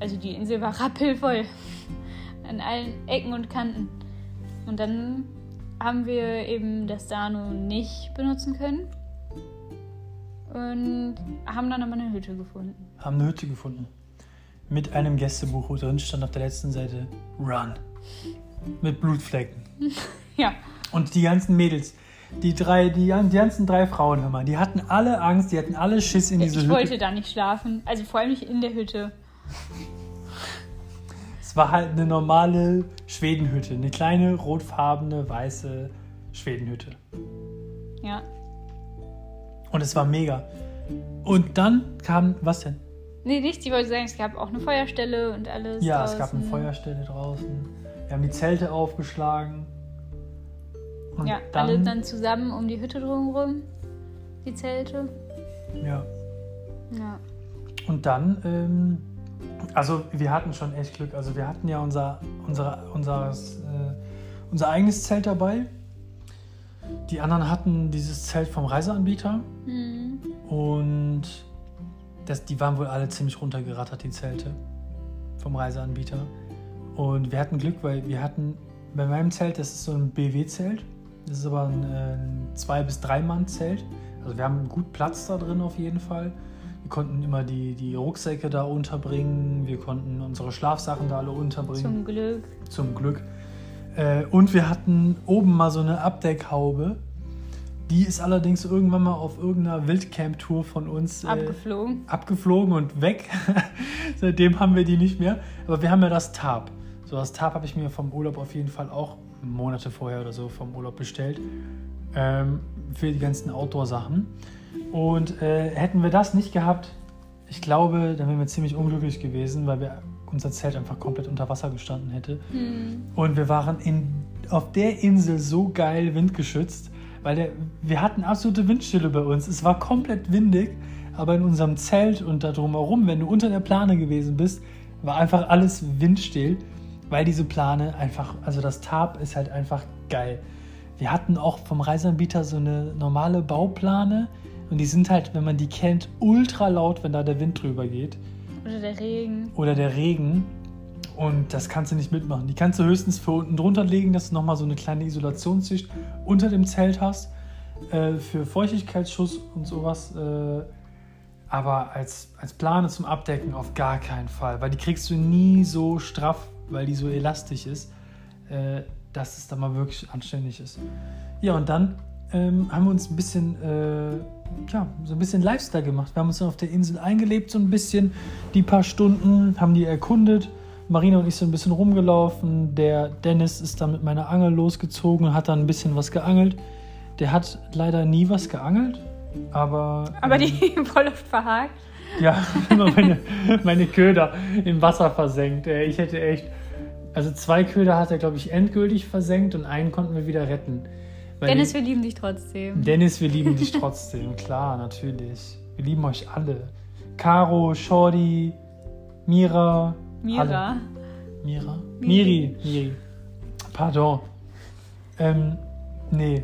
Also die Insel war rappelvoll an allen Ecken und Kanten. Und dann haben wir eben das Dano nicht benutzen können und haben dann aber eine Hütte gefunden. haben eine Hütte gefunden. Mit einem Gästebuch, wo drin stand auf der letzten Seite Run. Mit Blutflecken. Ja, Und die ganzen Mädels, die drei, die, die ganzen drei Frauen, hör mal, die hatten alle Angst, die hatten alle Schiss in diese ich Hütte. wollte da nicht schlafen. Also vor allem nicht in der Hütte. Es war halt eine normale Schwedenhütte. Eine kleine, rotfarbene, weiße Schwedenhütte. Ja. Und es war mega. Und dann kam, was denn? Nee, nichts. Ich wollte sagen, es gab auch eine Feuerstelle und alles. Ja, draußen. es gab eine Feuerstelle draußen. Wir haben die Zelte aufgeschlagen. Und Ja, alle dann zusammen um die Hütte drumherum. Die Zelte. Ja. Ja. Und dann, ähm, also wir hatten schon echt Glück. Also wir hatten ja unser, unser, unser, äh, unser eigenes Zelt dabei. Die anderen hatten dieses Zelt vom Reiseanbieter. Hm. Und das, die waren wohl alle ziemlich runtergerattert, die Zelte vom Reiseanbieter. Und wir hatten Glück, weil wir hatten bei meinem Zelt, das ist so ein BW-Zelt. Das ist aber ein, äh, ein zwei- bis drei Mann-Zelt. Also wir haben gut Platz da drin auf jeden Fall. Wir konnten immer die, die Rucksäcke da unterbringen. Wir konnten unsere Schlafsachen da alle unterbringen. Zum Glück. Zum Glück. Äh, und wir hatten oben mal so eine Abdeckhaube. Die ist allerdings irgendwann mal auf irgendeiner Wildcamp-Tour von uns äh, Abgeflogen. abgeflogen und weg. Seitdem haben wir die nicht mehr. Aber wir haben ja das Tarp. So, das Tarp habe ich mir vom Urlaub auf jeden Fall auch Monate vorher oder so vom Urlaub bestellt. Ähm, für die ganzen Outdoor-Sachen. Und äh, hätten wir das nicht gehabt, ich glaube, dann wären wir ziemlich unglücklich gewesen, weil wir unser Zelt einfach komplett unter Wasser gestanden hätte. Hm. Und wir waren in, auf der Insel so geil windgeschützt, weil der, wir hatten absolute Windstille bei uns. Es war komplett windig, aber in unserem Zelt und da drumherum, wenn du unter der Plane gewesen bist, war einfach alles windstill, weil diese Plane einfach, also das Tarp ist halt einfach geil. Wir hatten auch vom Reiseanbieter so eine normale Bauplane und die sind halt, wenn man die kennt, ultra laut, wenn da der Wind drüber geht Oder der Regen. oder der Regen. Und das kannst du nicht mitmachen. Die kannst du höchstens für unten drunter legen, dass du nochmal so eine kleine Isolationsschicht unter dem Zelt hast. Äh, für Feuchtigkeitsschutz und sowas. Äh, aber als, als Plane zum Abdecken auf gar keinen Fall. Weil die kriegst du nie so straff, weil die so elastisch ist, äh, dass es dann mal wirklich anständig ist. Ja, und dann ähm, haben wir uns ein bisschen, äh, ja, so ein bisschen Lifestyle gemacht. Wir haben uns dann auf der Insel eingelebt, so ein bisschen, die paar Stunden, haben die erkundet. Marina und ich sind ein bisschen rumgelaufen. Der Dennis ist dann mit meiner Angel losgezogen und hat dann ein bisschen was geangelt. Der hat leider nie was geangelt, aber. Aber ähm, die voll oft verhakt. ja, immer meine, meine Köder im Wasser versenkt. Äh, Ich hätte echt. Also zwei Köder hat er, glaube ich, endgültig versenkt und einen konnten wir wieder retten. Dennis, wir lieben dich trotzdem. Dennis, wir lieben dich trotzdem. Klar, natürlich. Wir lieben euch alle. Caro, Shorty, Mira. Mira. Alle. Mira? Miri. Miri. Miri. Pardon. Ähm, nee.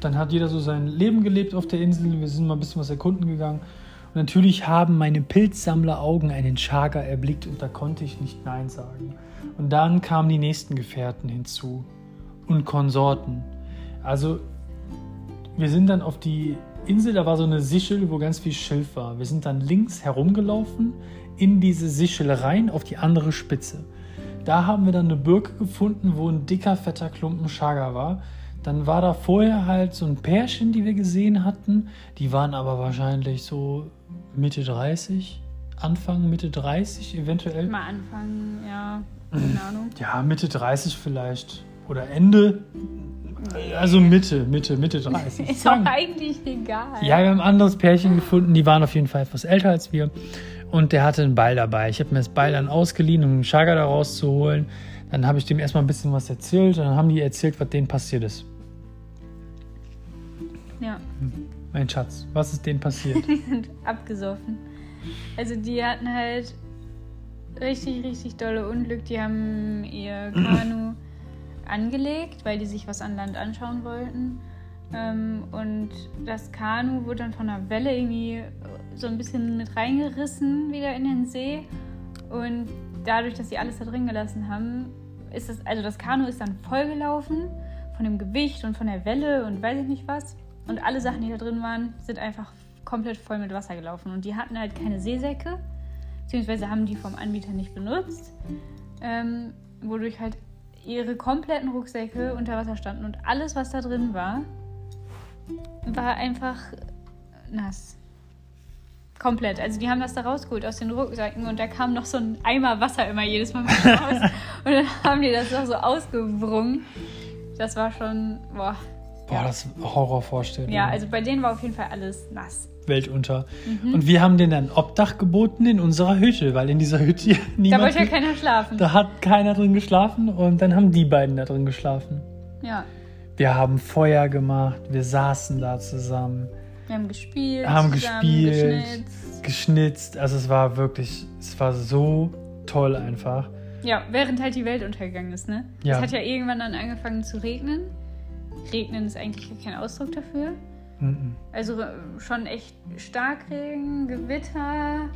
Dann hat jeder so sein Leben gelebt auf der Insel. Wir sind mal ein bisschen was erkunden gegangen. Und natürlich haben meine Pilzsammleraugen einen Chager erblickt und da konnte ich nicht Nein sagen. Und dann kamen die nächsten Gefährten hinzu und Konsorten. Also, wir sind dann auf die Insel, da war so eine Sichel, wo ganz viel Schilf war. Wir sind dann links herumgelaufen in diese Sichel rein auf die andere Spitze. Da haben wir dann eine Birke gefunden, wo ein dicker, fetter Klumpen Chager war. Dann war da vorher halt so ein Pärchen, die wir gesehen hatten. Die waren aber wahrscheinlich so Mitte 30, Anfang, Mitte 30 eventuell. Mal anfangen, ja. Keine Ahnung. Ja, Mitte 30 vielleicht. Oder Ende. Also Mitte, Mitte, Mitte 30. Ist auch Sagen- eigentlich egal. Ja, wir haben ein anderes Pärchen gefunden, die waren auf jeden Fall etwas älter als wir. Und der hatte einen Ball dabei. Ich habe mir das Ball dann ausgeliehen, um einen Schager da rauszuholen. Dann habe ich dem erstmal ein bisschen was erzählt und dann haben die erzählt, was denen passiert ist. ja. Mein Schatz, was ist denen passiert? Die sind abgesoffen. Also die hatten halt richtig, richtig dolle Unglück. Die haben ihr Kanu angelegt, weil die sich was an Land anschauen wollten. Ähm, und das Kanu wurde dann von einer Welle irgendwie so ein bisschen mit reingerissen wieder in den See. Und dadurch, dass sie alles da drin gelassen haben, ist das, also das Kanu ist dann vollgelaufen von dem Gewicht und von der Welle und weiß ich nicht was. Und alle Sachen, die da drin waren, sind einfach komplett voll mit Wasser gelaufen. Und die hatten halt keine Seesäcke, beziehungsweise haben die vom Anbieter nicht benutzt, ähm, wodurch halt ihre kompletten Rucksäcke unter Wasser standen. Und alles, was da drin war, war einfach nass. Komplett. Also die haben das da rausgeholt aus den Rucksäcken und da kam noch so ein Eimer Wasser immer jedes Mal raus. und dann haben die das noch so ausgewrungen. Das war schon, boah. Boah, ja. das ist Horrorvorstellung. ja, also bei denen war auf jeden Fall alles nass. Welt unter. Mhm. Und wir haben denen dann Obdach geboten in unserer Hütte, weil in dieser Hütte Da niemand. wollte ja keiner schlafen. da hat keiner drin geschlafen und dann haben die beiden da drin geschlafen. Ja. Wir haben Feuer gemacht, wir saßen da zusammen, Wir haben gespielt. haben gespielt, geschnitzt. geschnitzt. Also es war wirklich, es war so toll einfach. Ja, während halt die Welt untergegangen ist, ne? Ja. Es hat ja irgendwann dann angefangen zu regnen. Regnen ist eigentlich kein Ausdruck dafür. Mhm. Also äh, schon echt Starkregen, Gewitter,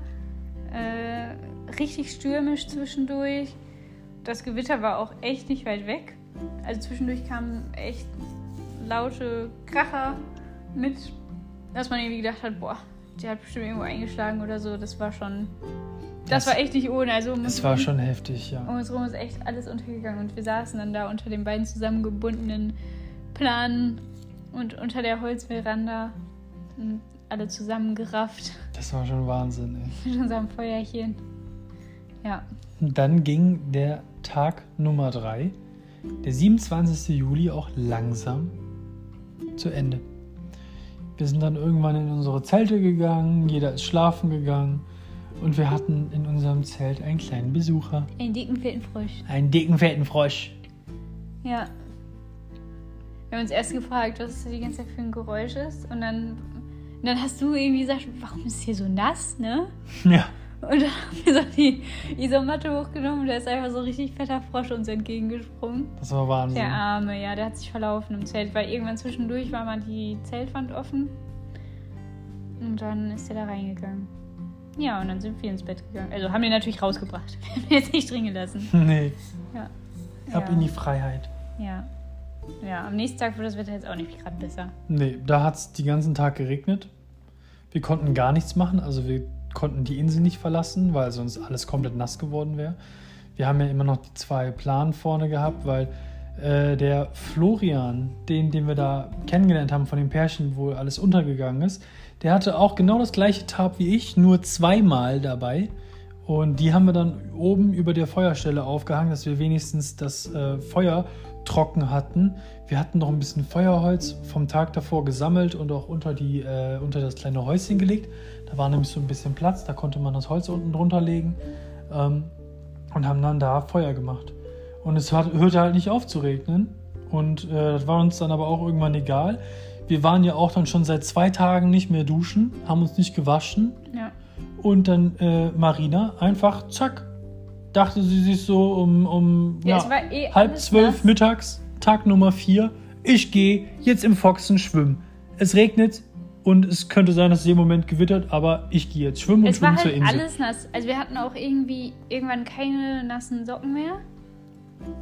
äh, richtig stürmisch zwischendurch. Das Gewitter war auch echt nicht weit weg. Also zwischendurch kamen echt laute Kracher mit, dass man irgendwie gedacht hat, boah, der hat bestimmt irgendwo eingeschlagen oder so. Das war schon, das, Das- war echt nicht ohne. Also um Es war rum- schon heftig, ja. um uns rum ist echt alles untergegangen und wir saßen dann da unter den beiden zusammengebundenen Planen und unter der Holzveranda und alle zusammengerafft Das war schon Wahnsinn, ey. mit unserem Feuerchen. Ja, Und dann ging der Tag Nummer 3, der 27. Juli, auch langsam zu Ende. Wir sind dann irgendwann in unsere Zelte gegangen, jeder ist schlafen gegangen und wir hatten in unserem Zelt einen kleinen Besucher. einen dicken, fetten Frosch. Einen dicken, fetten Frosch. Ja. Wir haben uns erst gefragt, was das die ganze Zeit für ein Geräusch ist und dann, dann hast du irgendwie gesagt, warum ist hier so nass, ne? Ja, Und dann haben wir so die Isomatte hochgenommen und da ist einfach so ein richtig fetter Frosch uns entgegengesprungen. das war Wahnsinn. Der Arme, ja, der hat sich verlaufen im Zelt, weil irgendwann zwischendurch war mal die Zeltwand offen. Und dann ist er da reingegangen. Ja, und dann sind wir ins Bett gegangen. Also haben wir natürlich rausgebracht. Wir haben ihn jetzt nicht drin gelassen. Nee, Ja. ab ja. in die Freiheit. Ja. Ja, am nächsten Tag wird das Wetter jetzt auch nicht gerade besser. Nee, da hat es den ganzen Tag geregnet. Wir konnten gar nichts machen, also wir konnten die Insel nicht verlassen, weil sonst alles komplett nass geworden wäre. Wir haben ja immer noch die zwei Planen vorne gehabt, weil äh, der Florian, den, den wir da kennengelernt haben von dem Pärchen, wo alles untergegangen ist, der hatte auch genau das gleiche Tab wie ich, nur zweimal dabei. Und die haben wir dann oben über der Feuerstelle aufgehangen, dass wir wenigstens das äh, Feuer trocken hatten. Wir hatten noch ein bisschen Feuerholz vom Tag davor gesammelt und auch unter, die, äh, unter das kleine Häuschen gelegt. Da war nämlich so ein bisschen Platz, da konnte man das Holz unten drunter legen ähm, und haben dann da Feuer gemacht. Und es hat, hörte halt nicht auf zu regnen. Und äh, das war uns dann aber auch irgendwann egal. Wir waren ja auch dann schon seit zwei Tagen nicht mehr duschen, haben uns nicht gewaschen. Ja. Und dann äh, Marina einfach, zack, dachte sie sich so um, um Ja, ja, war eh halb zwölf nass. mittags, Tag Nummer vier. Ich gehe jetzt im Foxen schwimmen. Es regnet und es könnte sein, dass es im Moment gewittert, aber ich gehe jetzt schwimmen und Es war schwimme zur halt Insel. alles nass. Also wir hatten auch irgendwie irgendwann keine nassen Socken mehr.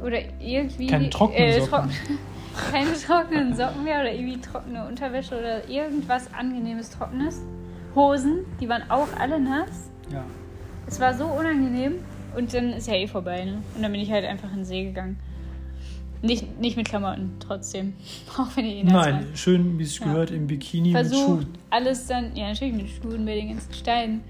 Oder irgendwie. Keine trockenen äh, Socken. trock- keine trockenen Socken mehr oder irgendwie trockene Unterwäsche oder irgendwas angenehmes Trockenes. Hosen, die waren auch alle nass. Ja. Es war so unangenehm. Und dann ist ja eh vorbei, ne? Und dann bin ich halt einfach in den See gegangen. Nicht, nicht mit Klamotten, trotzdem. Auch wenn ihr eh nass Nein, wart. schön, wie es Ja. gehört, im Bikini mit versucht, Schuhen. alles dann, ja natürlich mit Schuhen bei den ganzen Steinen.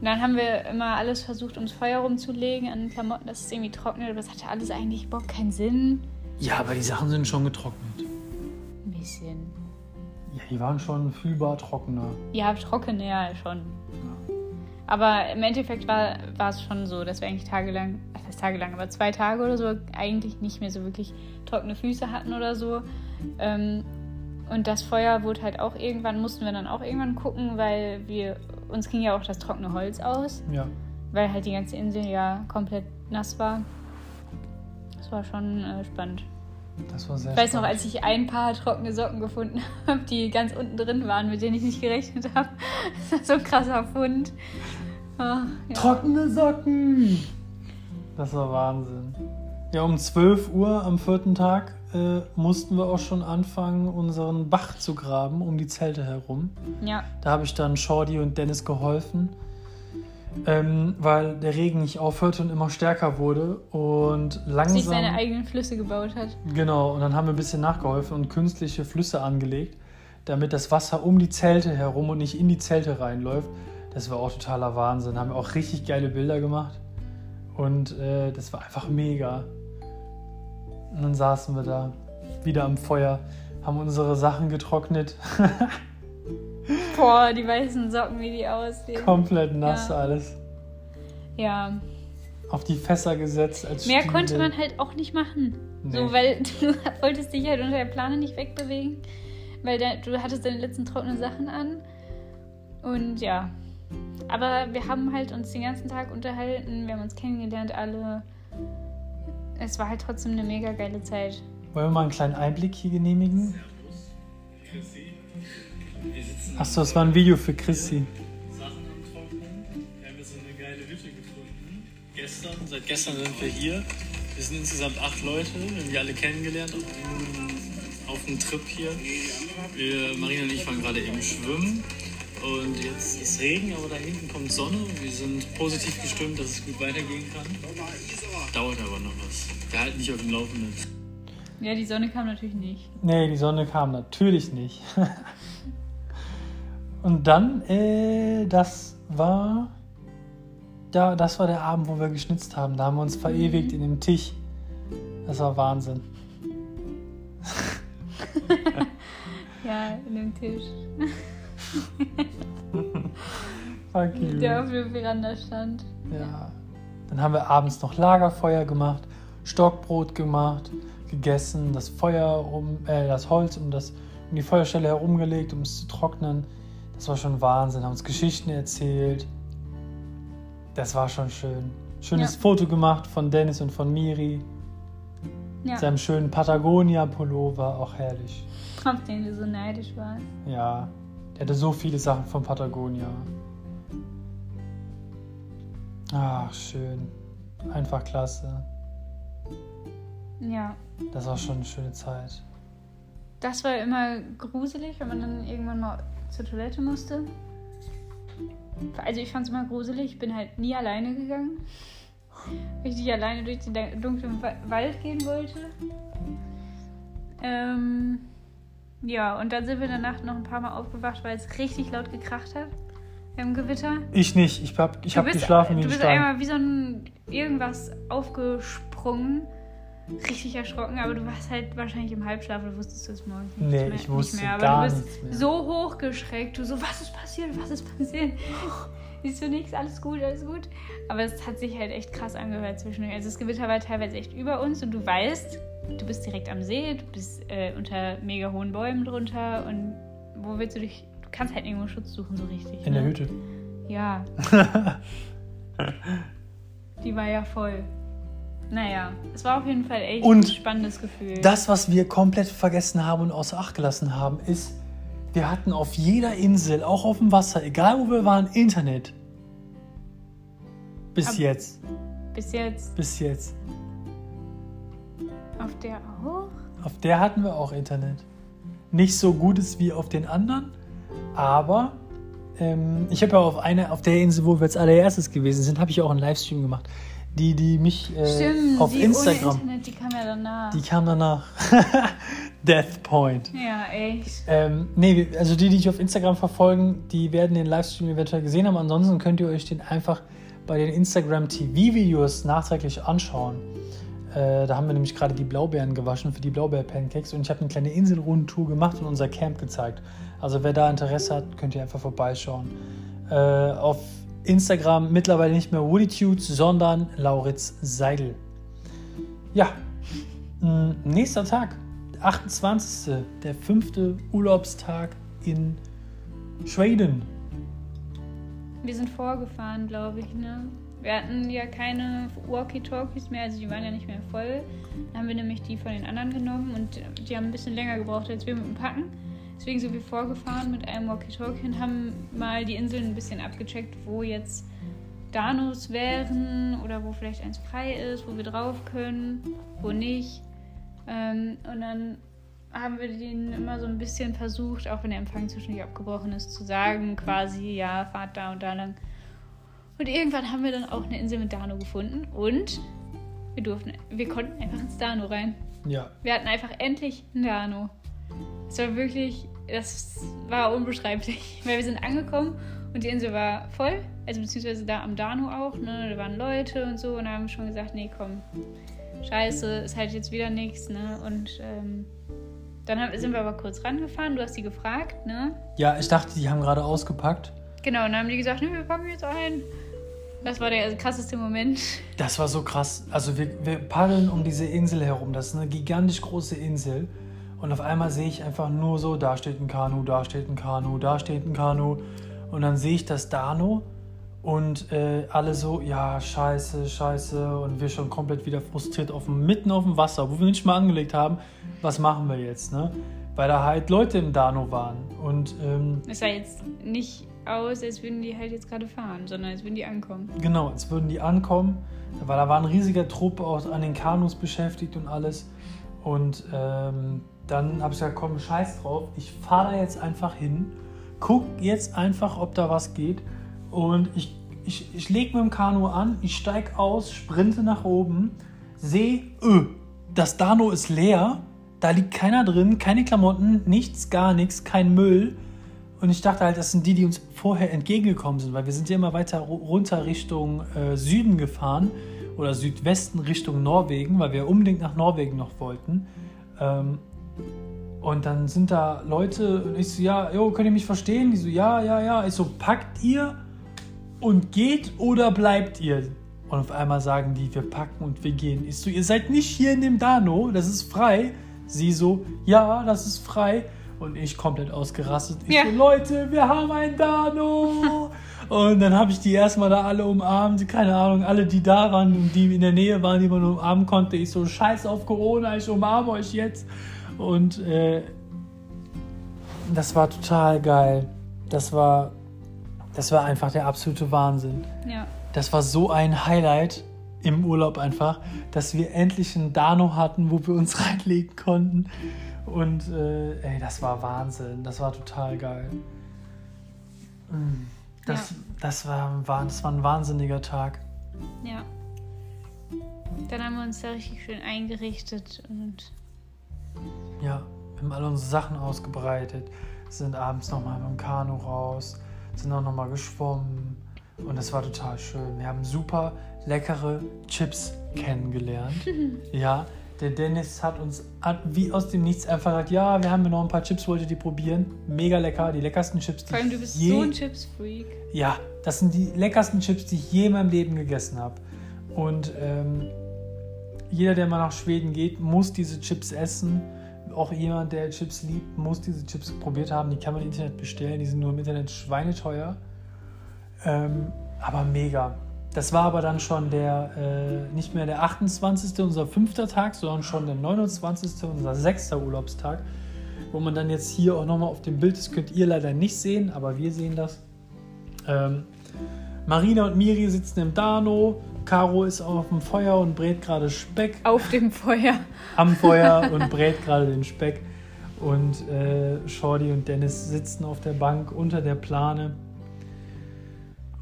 Und dann haben wir immer alles versucht, ums Feuer rumzulegen an Klamotten, dass es irgendwie trocknet, aber das hatte alles eigentlich überhaupt keinen Sinn. Ja, aber die Sachen sind schon getrocknet. bisschen. Ja, die waren schon fühlbar trockener. Ja, trocken, ja, schon. Aber im Endeffekt war, war es schon so, dass wir eigentlich tagelang, was heißt tagelang, aber zwei Tage oder so eigentlich nicht mehr so wirklich trockene Füße hatten oder so. Ähm, und das Feuer wurde halt auch irgendwann, mussten wir dann auch irgendwann gucken, weil wir, uns ging ja auch das trockene Holz aus, Ja. weil halt die ganze Insel ja komplett nass war. Das war schon äh, spannend. Das war sehr Ich weiß noch, spannend. als ich ein paar trockene Socken gefunden habe, die ganz unten drin waren, mit denen ich nicht gerechnet habe. Das war so ein krasser Fund. Ah, ja. Trockene Socken! Das war Wahnsinn. Ja, um 12 Uhr am vierten Tag äh, mussten wir auch schon anfangen, unseren Bach zu graben um die Zelte herum. ja, Da habe ich dann Shorty und Dennis geholfen, ähm, weil der Regen nicht aufhörte und immer stärker wurde und sich langsam. seine eigenen Flüsse gebaut hat. Genau, und dann haben wir ein bisschen nachgeholfen und künstliche Flüsse angelegt, damit das Wasser um die Zelte herum und nicht in die Zelte reinläuft. Das war auch totaler Wahnsinn. Haben wir auch richtig geile Bilder gemacht. Und äh, das war einfach mega. Und dann saßen wir da, wieder am Feuer, haben unsere Sachen getrocknet. Boah, die weißen Socken, wie die aussehen. Komplett nass Ja. alles. Ja, Auf die Fässer gesetzt als mehr Stiele. konnte man halt auch nicht machen. Nee. So, weil du wolltest dich halt unter der Plane nicht wegbewegen, weil da, du hattest deine letzten trockenen Sachen an. Und ja, aber wir haben halt uns den ganzen Tag unterhalten, wir haben uns kennengelernt alle. Es war halt trotzdem eine mega geile Zeit. Wollen wir mal einen kleinen Einblick hier genehmigen? Sitzen Achso, das war ein Video für Chrissy. Sachen am Trocknen. Wir haben jetzt so eine geile Hütte gefunden. Gestern, seit gestern sind wir hier. Wir sind insgesamt acht Leute. Wir haben die alle kennengelernt auf dem Trip hier. Wir, Marina und ich waren gerade eben schwimmen. Und jetzt ist Regen, aber da hinten kommt Sonne. Wir sind positiv gestimmt, dass es gut weitergehen kann. Dauert aber noch was. Wir halten dich auf dem Laufenden. Ja, die Sonne kam natürlich nicht. Nee, die Sonne kam natürlich nicht. Und dann, äh, das war. Da, das war der Abend, wo wir geschnitzt haben. Da haben wir uns verewigt in dem Tisch. Das war Wahnsinn. Ja, in dem Tisch, Fuck you. der auf der Veranda stand. Ja. Dann haben wir abends noch Lagerfeuer gemacht, Stockbrot gemacht, gegessen, das Feuer um, äh, das Holz um, das, um die Feuerstelle herumgelegt, um es zu trocknen. Das war schon Wahnsinn. Haben uns Geschichten erzählt. Das war schon schön. Schönes Ja. Foto gemacht von Dennis und von Miri. Ja, Seinem schönen Patagonia-Pullover, auch herrlich. auf den du so neidisch warst. Ja, der hatte so viele Sachen von Patagonia. Ach, schön. Einfach klasse. Ja, Das war schon eine schöne Zeit. das war immer gruselig, wenn man dann irgendwann mal zur Toilette musste. Also ich fand es immer gruselig. Ich bin halt nie alleine gegangen. Nicht alleine durch den dunklen Wa- Wald gehen wollte. Ähm, ja, und dann sind wir in der Nacht noch ein paar Mal aufgewacht, weil es richtig laut gekracht hat im Gewitter. Ich nicht. Ich hab, ich Du hab bist- geschlafen wie Du ein bist Stein. einmal wie so ein irgendwas aufgesprungen. Richtig erschrocken, aber du warst halt wahrscheinlich im Halbschlaf oder wusstest du es morgens nicht Nee, mehr. ich wusste nicht mehr, aber gar du bist mehr. so hochgeschreckt. Du so, was ist passiert? Was ist passiert? Siehst du nichts? Alles gut, alles gut. Aber es hat sich halt echt krass angehört zwischendurch. Also das Gewitter war teilweise echt über uns und du weißt, du bist direkt am See, du bist äh, unter mega hohen Bäumen drunter und wo willst du dich. Du kannst halt irgendwo Schutz suchen, so richtig. In der ne? Hütte. Ja. Die war ja voll. Naja, es war auf jeden Fall echt Und ein spannendes Gefühl. Das, was wir komplett vergessen haben und außer Acht gelassen haben, ist, wir hatten auf jeder Insel, auch auf dem Wasser, egal wo wir waren, Internet. Bis Ab- jetzt. Bis jetzt Bis jetzt. auf der auch. Auf der hatten wir auch Internet. Nicht so gutes wie auf den anderen, aber ähm, ich habe ja auf einer, auf der Insel, wo wir als allererstes gewesen sind, habe ich auch einen Livestream gemacht. Die, die mich äh, Stimmt, auf die Instagram, Internet, die kam ja danach. die kam danach. Death Point. ja, echt. Ähm, nee, also die, die dich auf Instagram verfolgen, die werden den Livestream eventuell gesehen haben. Ansonsten könnt ihr euch den einfach bei den Instagram TV-Videos nachträglich anschauen. Äh, da haben wir nämlich gerade die Blaubeeren gewaschen für die Blaubeer-Pancakes und ich habe eine kleine Inselrundtour gemacht und unser Camp gezeigt. Also wer da Interesse hat, könnt ihr einfach vorbeischauen. Äh, auf Instagram mittlerweile nicht mehr Woodytudes, sondern Lauritz Seidel. Ja, nächster Tag, 28. der fünfte Urlaubstag in Schweden. Wir sind vorgefahren, glaube ich, ne? Wir hatten ja keine Walkie-Talkies mehr, also die waren ja nicht mehr voll. Dann haben wir nämlich die von den anderen genommen und die haben ein bisschen länger gebraucht als wir mit dem Packen. Deswegen sind wir vorgefahren mit einem Walkie-Talkie und haben mal die Inseln ein bisschen abgecheckt, wo jetzt Danos wären oder wo vielleicht eins frei ist, wo wir drauf können, wo nicht. Ähm, und dann haben wir denen immer so ein bisschen versucht, auch wenn der Empfang zwischendurch abgebrochen ist, zu sagen, quasi, ja, fahrt da und da lang. Und irgendwann haben wir dann auch eine Insel mit Dano gefunden und wir durften, wir konnten einfach ins Dano rein. Ja. Wir hatten einfach endlich einen Dano. Es war wirklich, das war unbeschreiblich, weil wir sind angekommen und die Insel war voll, also beziehungsweise da am Dano auch, ne, da waren Leute und so und haben schon gesagt, nee, komm, scheiße, ist halt jetzt wieder nichts, ne, und ähm, dann haben, sind wir aber kurz rangefahren, du hast sie gefragt, ne, Ja, ich dachte, die haben gerade ausgepackt. genau, und dann haben die gesagt, nee, wir packen jetzt ein. Das war der krasseste Moment. Das war so krass. Also wir, wir paddeln um diese Insel herum. Das ist eine gigantisch große Insel. Und auf einmal sehe ich einfach nur so, da steht ein Kanu, da steht ein Kanu, da steht ein Kanu. Und dann sehe ich das Dano und äh, alle so, ja, scheiße, scheiße. Und wir schon komplett wieder frustriert auf dem, mitten auf dem Wasser, wo wir nicht mal angelegt haben. Was machen wir jetzt, ne? Weil da halt Leute im Dano waren. Und ähm, Es sah jetzt nicht aus, als würden die halt jetzt gerade fahren, sondern als würden die ankommen. Genau, als würden die ankommen, weil da war ein riesiger Trupp auch an den Kanus beschäftigt und alles. Und ähm, dann habe ich gesagt, komm, scheiß drauf, ich fahre da jetzt einfach hin, guck jetzt einfach, ob da was geht. Und ich, ich, ich lege mit dem Kanu an, ich steige aus, sprinte nach oben, sehe, öh, das Dano ist leer, da liegt keiner drin, keine Klamotten, nichts, gar nichts, kein Müll. Und ich dachte halt, das sind die, die uns vorher entgegengekommen sind, weil wir sind ja immer weiter ru- runter Richtung äh, Süden gefahren oder Südwesten Richtung Norwegen, weil wir unbedingt nach Norwegen noch wollten. Ähm, und dann sind da Leute und ich so, ja, jo, könnt ihr mich verstehen? Die so, ja, ja, ja. Ich so, packt ihr und geht oder bleibt ihr? Und auf einmal sagen die, wir packen und wir gehen. Ich so, ihr seid nicht hier in dem Dano, das ist frei. Sie so, ja, das ist frei. Und ich komplett ausgerastet. Ich Ja. so, Leute, wir haben ein Dano. und dann habe ich die erstmal da alle umarmt. Keine Ahnung, alle, die da waren und die in der Nähe waren, die man umarmen konnte. Ich so, scheiß auf Corona, ich umarme euch jetzt. Und äh, das war total geil. Das war, das war einfach der absolute Wahnsinn. Ja. Das war so ein Highlight im Urlaub einfach, dass wir endlich einen Dano hatten, wo wir uns reinlegen konnten. Und äh, ey, das war Wahnsinn. Das war total geil. Mm, Das, das, war, war, das war ein wahnsinniger Tag. Ja. Dann haben wir uns da richtig schön eingerichtet und Ja, wir haben alle unsere Sachen ausgebreitet, sind abends nochmal mit dem Kanu raus, sind auch nochmal geschwommen und das war total schön. Wir haben super leckere Chips kennengelernt. ja, der Dennis hat uns hat wie aus dem Nichts einfach gesagt, ja, wir haben hier noch ein paar Chips, wollt ihr die probieren? Mega lecker, die leckersten Chips, die vor allem du bist je so ein Chips-Freak. ja, das sind die leckersten Chips, die ich je in meinem Leben gegessen habe. Und ähm, jeder, der mal nach Schweden geht, muss diese Chips essen. Auch jemand, der Chips liebt, muss diese Chips probiert haben. Die kann man im Internet bestellen. Die sind nur im Internet schweineteuer. Ähm, aber mega. Das war aber dann schon der, äh, nicht mehr der 28. unser fünfter Tag, sondern schon der 29. unser sechster Urlaubstag. Wo man dann jetzt hier auch nochmal auf dem Bild, das könnt ihr leider nicht sehen, aber wir sehen das. Ähm, Marina und Miri sitzen im Dano. Caro ist auf dem Feuer und brät gerade Speck Auf dem Feuer. am Feuer und brät gerade den Speck. Und äh, Shorty und Dennis sitzen auf der Bank unter der Plane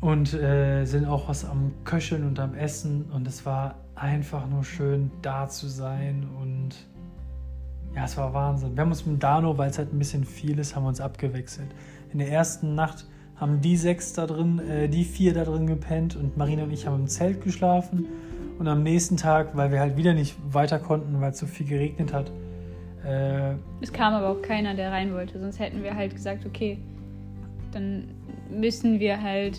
und äh, sind auch was am Köcheln und am Essen. Und es war einfach nur schön, da zu sein. Und ja, es war Wahnsinn. Wir haben uns mit Dano, weil es halt ein bisschen viel ist, haben wir uns abgewechselt. In der ersten Nacht haben die sechs da drin, äh, die vier da drin gepennt und Marina und ich haben im Zelt geschlafen. Und am nächsten Tag, weil wir halt wieder nicht weiter konnten, weil es so viel geregnet hat, äh, Es kam aber auch keiner, der rein wollte. Sonst hätten wir halt gesagt, okay, dann müssen wir halt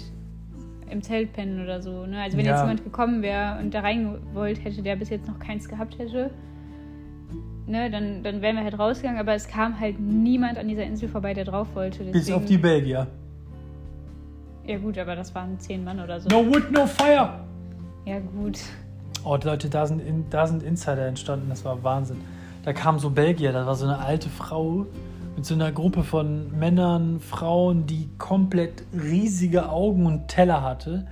im Zelt pennen oder so. Ne? Also wenn Ja. jetzt jemand gekommen wäre und da rein wollt hätte, der bis jetzt noch keins gehabt hätte, ne, dann, dann wären wir halt rausgegangen. Aber es kam halt niemand an dieser Insel vorbei, der drauf wollte. Deswegen, bis auf die Belgier. Ja gut, aber das waren zehn Mann oder so. No wood, no fire! Ja gut. Oh, Leute, da sind, in, da sind Insider entstanden, das war Wahnsinn. Da kam so Belgier, da war so eine alte Frau mit so einer Gruppe von Männern, Frauen, die komplett riesige Augen und Teller hatte.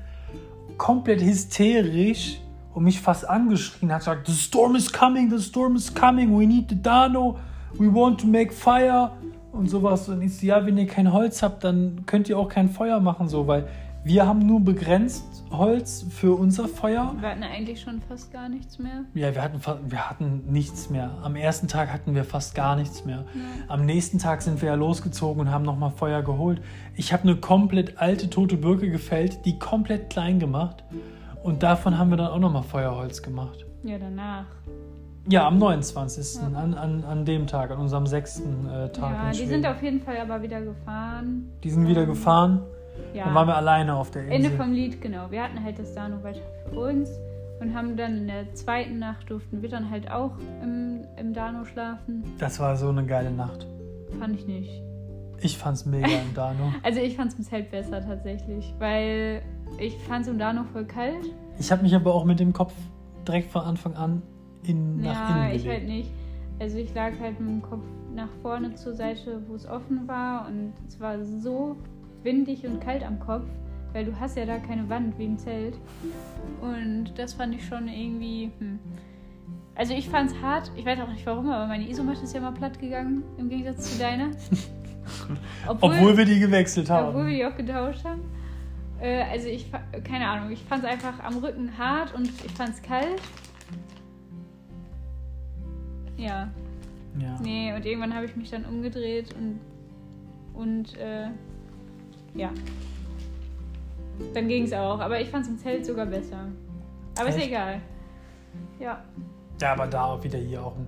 Komplett hysterisch und mich fast angeschrien hat, gesagt, the storm is coming, the storm is coming, we need the Dano, we want to make fire und sowas. Und ich so, ja, wenn ihr kein Holz habt, dann könnt ihr auch kein Feuer machen, so, weil wir haben nur begrenzt Holz für unser Feuer. Wir hatten eigentlich schon fast gar nichts mehr. Ja, wir hatten, wir hatten nichts mehr. Am ersten Tag hatten wir fast gar nichts mehr. Am nächsten Tag sind wir ja losgezogen und haben nochmal Feuer geholt. Ich habe eine komplett alte tote Birke gefällt, die komplett klein gemacht. Und davon haben wir dann auch nochmal Feuerholz gemacht. Ja, danach. Ja, am 29. Ja. An, an, an dem Tag, an unserem sechsten äh, Tag. Ja, die sind auf jeden Fall aber wieder gefahren. die sind wieder ähm, gefahren. Ja. Dann waren wir alleine auf der Ende Insel. vom Lied, genau. Wir hatten halt das Dano weiter für uns und haben dann in der zweiten Nacht durften wir dann halt auch im, im Dano schlafen. Das war so eine geile Nacht. Fand ich nicht. Ich fand's mega im Dano. Also ich fand es im Zelt besser tatsächlich, weil ich fand es im Dano voll kalt. Ich habe mich aber auch mit dem Kopf direkt von Anfang an in, nach ja, innen ich halt gelegt. nicht. Also ich lag halt mit dem Kopf nach vorne zur Seite, wo es offen war und es war so windig und kalt am Kopf, weil du hast ja da keine Wand wie im Zelt. Und das fand ich schon irgendwie. Hm. Also ich fand es hart, ich weiß auch nicht warum, aber meine Isomatte ist ja mal platt gegangen, im Gegensatz zu deiner. Obwohl wir die gewechselt haben. Obwohl wir die auch getauscht haben. Äh, also ich, keine Ahnung, ich fand es einfach am Rücken hart und ich fand es kalt. Ja, ja. nee, und irgendwann habe ich mich dann umgedreht und, und äh, ja. Dann ging es auch, aber ich fand es im Zelt sogar besser. Aber ist Echt? egal. Ja, ja, aber da auch wieder hier auch ein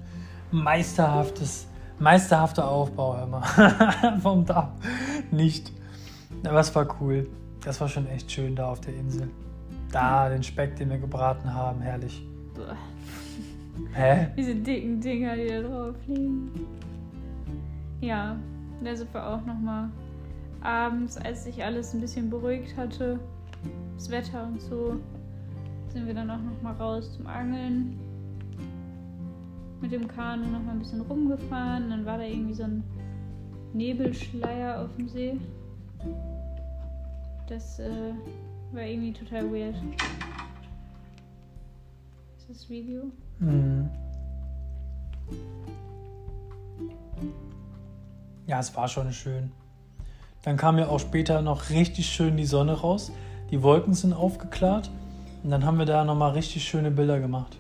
meisterhaftes, meisterhafter Aufbau, hör mal. Vom Dach. Nicht. Aber es war cool. Das war schon echt schön da auf der Insel. Da, den Speck, den wir gebraten haben, herrlich. Boah, Hä? diese dicken Dinger, die da drauf liegen. Ja, da sind wir auch nochmal abends, als sich alles ein bisschen beruhigt hatte, das Wetter und so, sind wir dann auch nochmal raus zum Angeln. Mit dem Kanu nochmal ein bisschen rumgefahren. Dann war da irgendwie so ein Nebelschleier auf dem See. Das äh, war irgendwie total weird. Ist das Video? Mhm. Ja, es war schon schön. Dann kam ja auch später noch richtig schön die Sonne raus. Die Wolken sind aufgeklärt. Und dann haben wir da nochmal richtig schöne Bilder gemacht.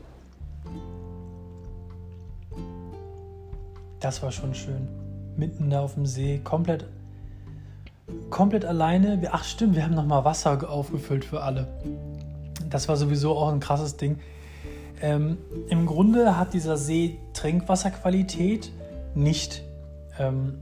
Das war schon schön. Mitten da auf dem See, komplett, komplett alleine. Ach stimmt, wir haben nochmal Wasser aufgefüllt für alle. Das war sowieso auch ein krasses Ding. Ähm, Im Grunde hat dieser See Trinkwasserqualität nicht. Ähm,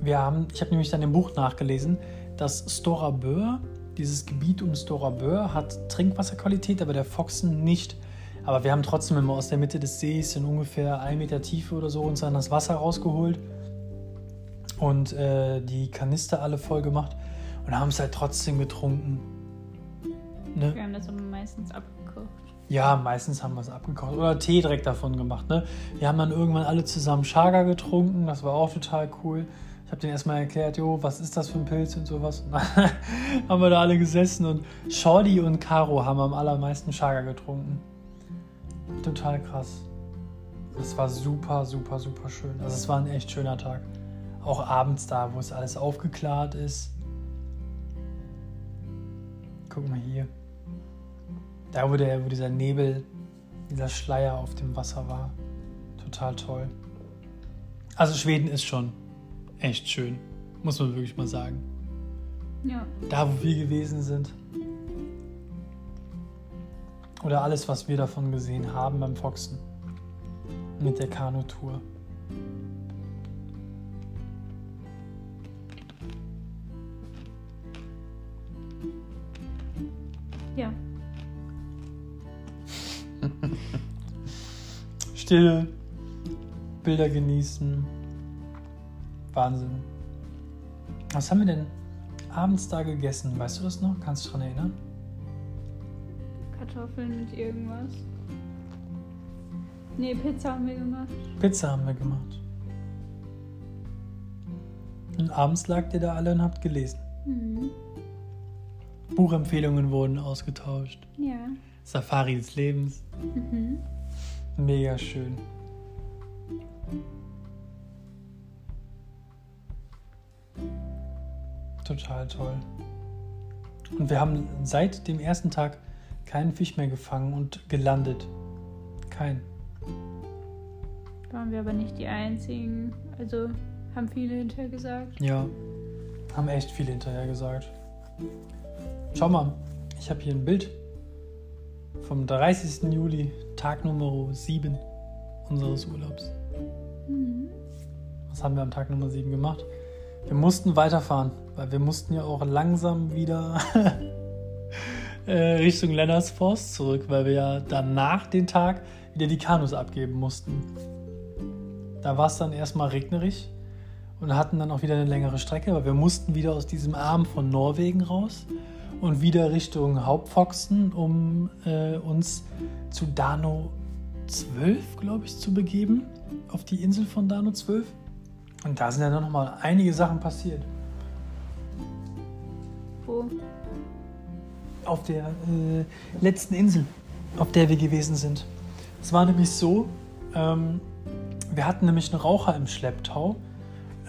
wir haben, ich habe nämlich dann im Buch nachgelesen, dass Stora Böhr, dieses Gebiet um Stora Böhr, hat Trinkwasserqualität, aber der Foxen nicht. Aber wir haben trotzdem immer aus der Mitte des Sees in ungefähr ein Meter Tiefe oder so uns dann das Wasser rausgeholt und äh, die Kanister alle voll gemacht und haben es halt trotzdem getrunken. Ne? Wir haben das aber meistens abgekocht. Ja, meistens haben wir es abgekocht oder Tee direkt davon gemacht. Ne? Wir haben dann irgendwann alle zusammen Chaga getrunken, das war auch total cool. Ich habe denen erstmal erklärt, jo, was ist das für ein Pilz und sowas. Und dann haben wir da alle gesessen und Shorty und Caro haben am allermeisten Chaga getrunken. Total krass. Das war super, super, super schön. Also es war ein echt schöner Tag. Auch abends da, wo es alles aufgeklärt ist. Guck mal hier. Da, wo, der, wo dieser Nebel, dieser Schleier auf dem Wasser war. Total toll. Also Schweden ist schon echt schön. Muss man wirklich mal sagen. Ja. Da, wo wir gewesen sind. Oder alles, was wir davon gesehen haben beim Foxen. Mit der Kanutour. Ja. Stille, Bilder genießen. Wahnsinn. Was haben wir denn abends da gegessen? Weißt du das noch? Kannst du dich daran erinnern? Kartoffeln mit irgendwas. Nee, Pizza haben wir gemacht. Pizza haben wir gemacht. Und abends lagt ihr da alle und habt gelesen. Mhm. Buchempfehlungen wurden ausgetauscht. Ja. Safari des Lebens. Mhm. Mega schön. Total toll. Und wir haben seit dem ersten Tag keinen Fisch mehr gefangen und gelandet. Kein. Waren wir aber nicht die einzigen. Also haben viele hinterher gesagt. Ja, haben echt viele hinterher gesagt. Schau mal, ich habe hier ein Bild vom 30. Juli, Tag Nummer 7 unseres Urlaubs. Mhm. Was haben wir am Tag Nummer 7 gemacht? Wir mussten weiterfahren, weil wir mussten ja auch langsam wieder äh, Richtung Lennarts Forst zurück, weil wir ja danach den Tag wieder die Kanus abgeben mussten. Da war es dann erstmal regnerig und hatten dann auch wieder eine längere Strecke, weil wir mussten wieder aus diesem Arm von Norwegen raus und wieder Richtung Hauptfoxen, um äh, uns zu Dano 12, glaube ich, zu begeben, auf die Insel von Dano 12. Und da sind ja dann nochmal einige Sachen passiert. Wo? Auf der äh, letzten Insel, auf der wir gewesen sind. Es war nämlich so, ähm, wir hatten nämlich einen Raucher im Schlepptau.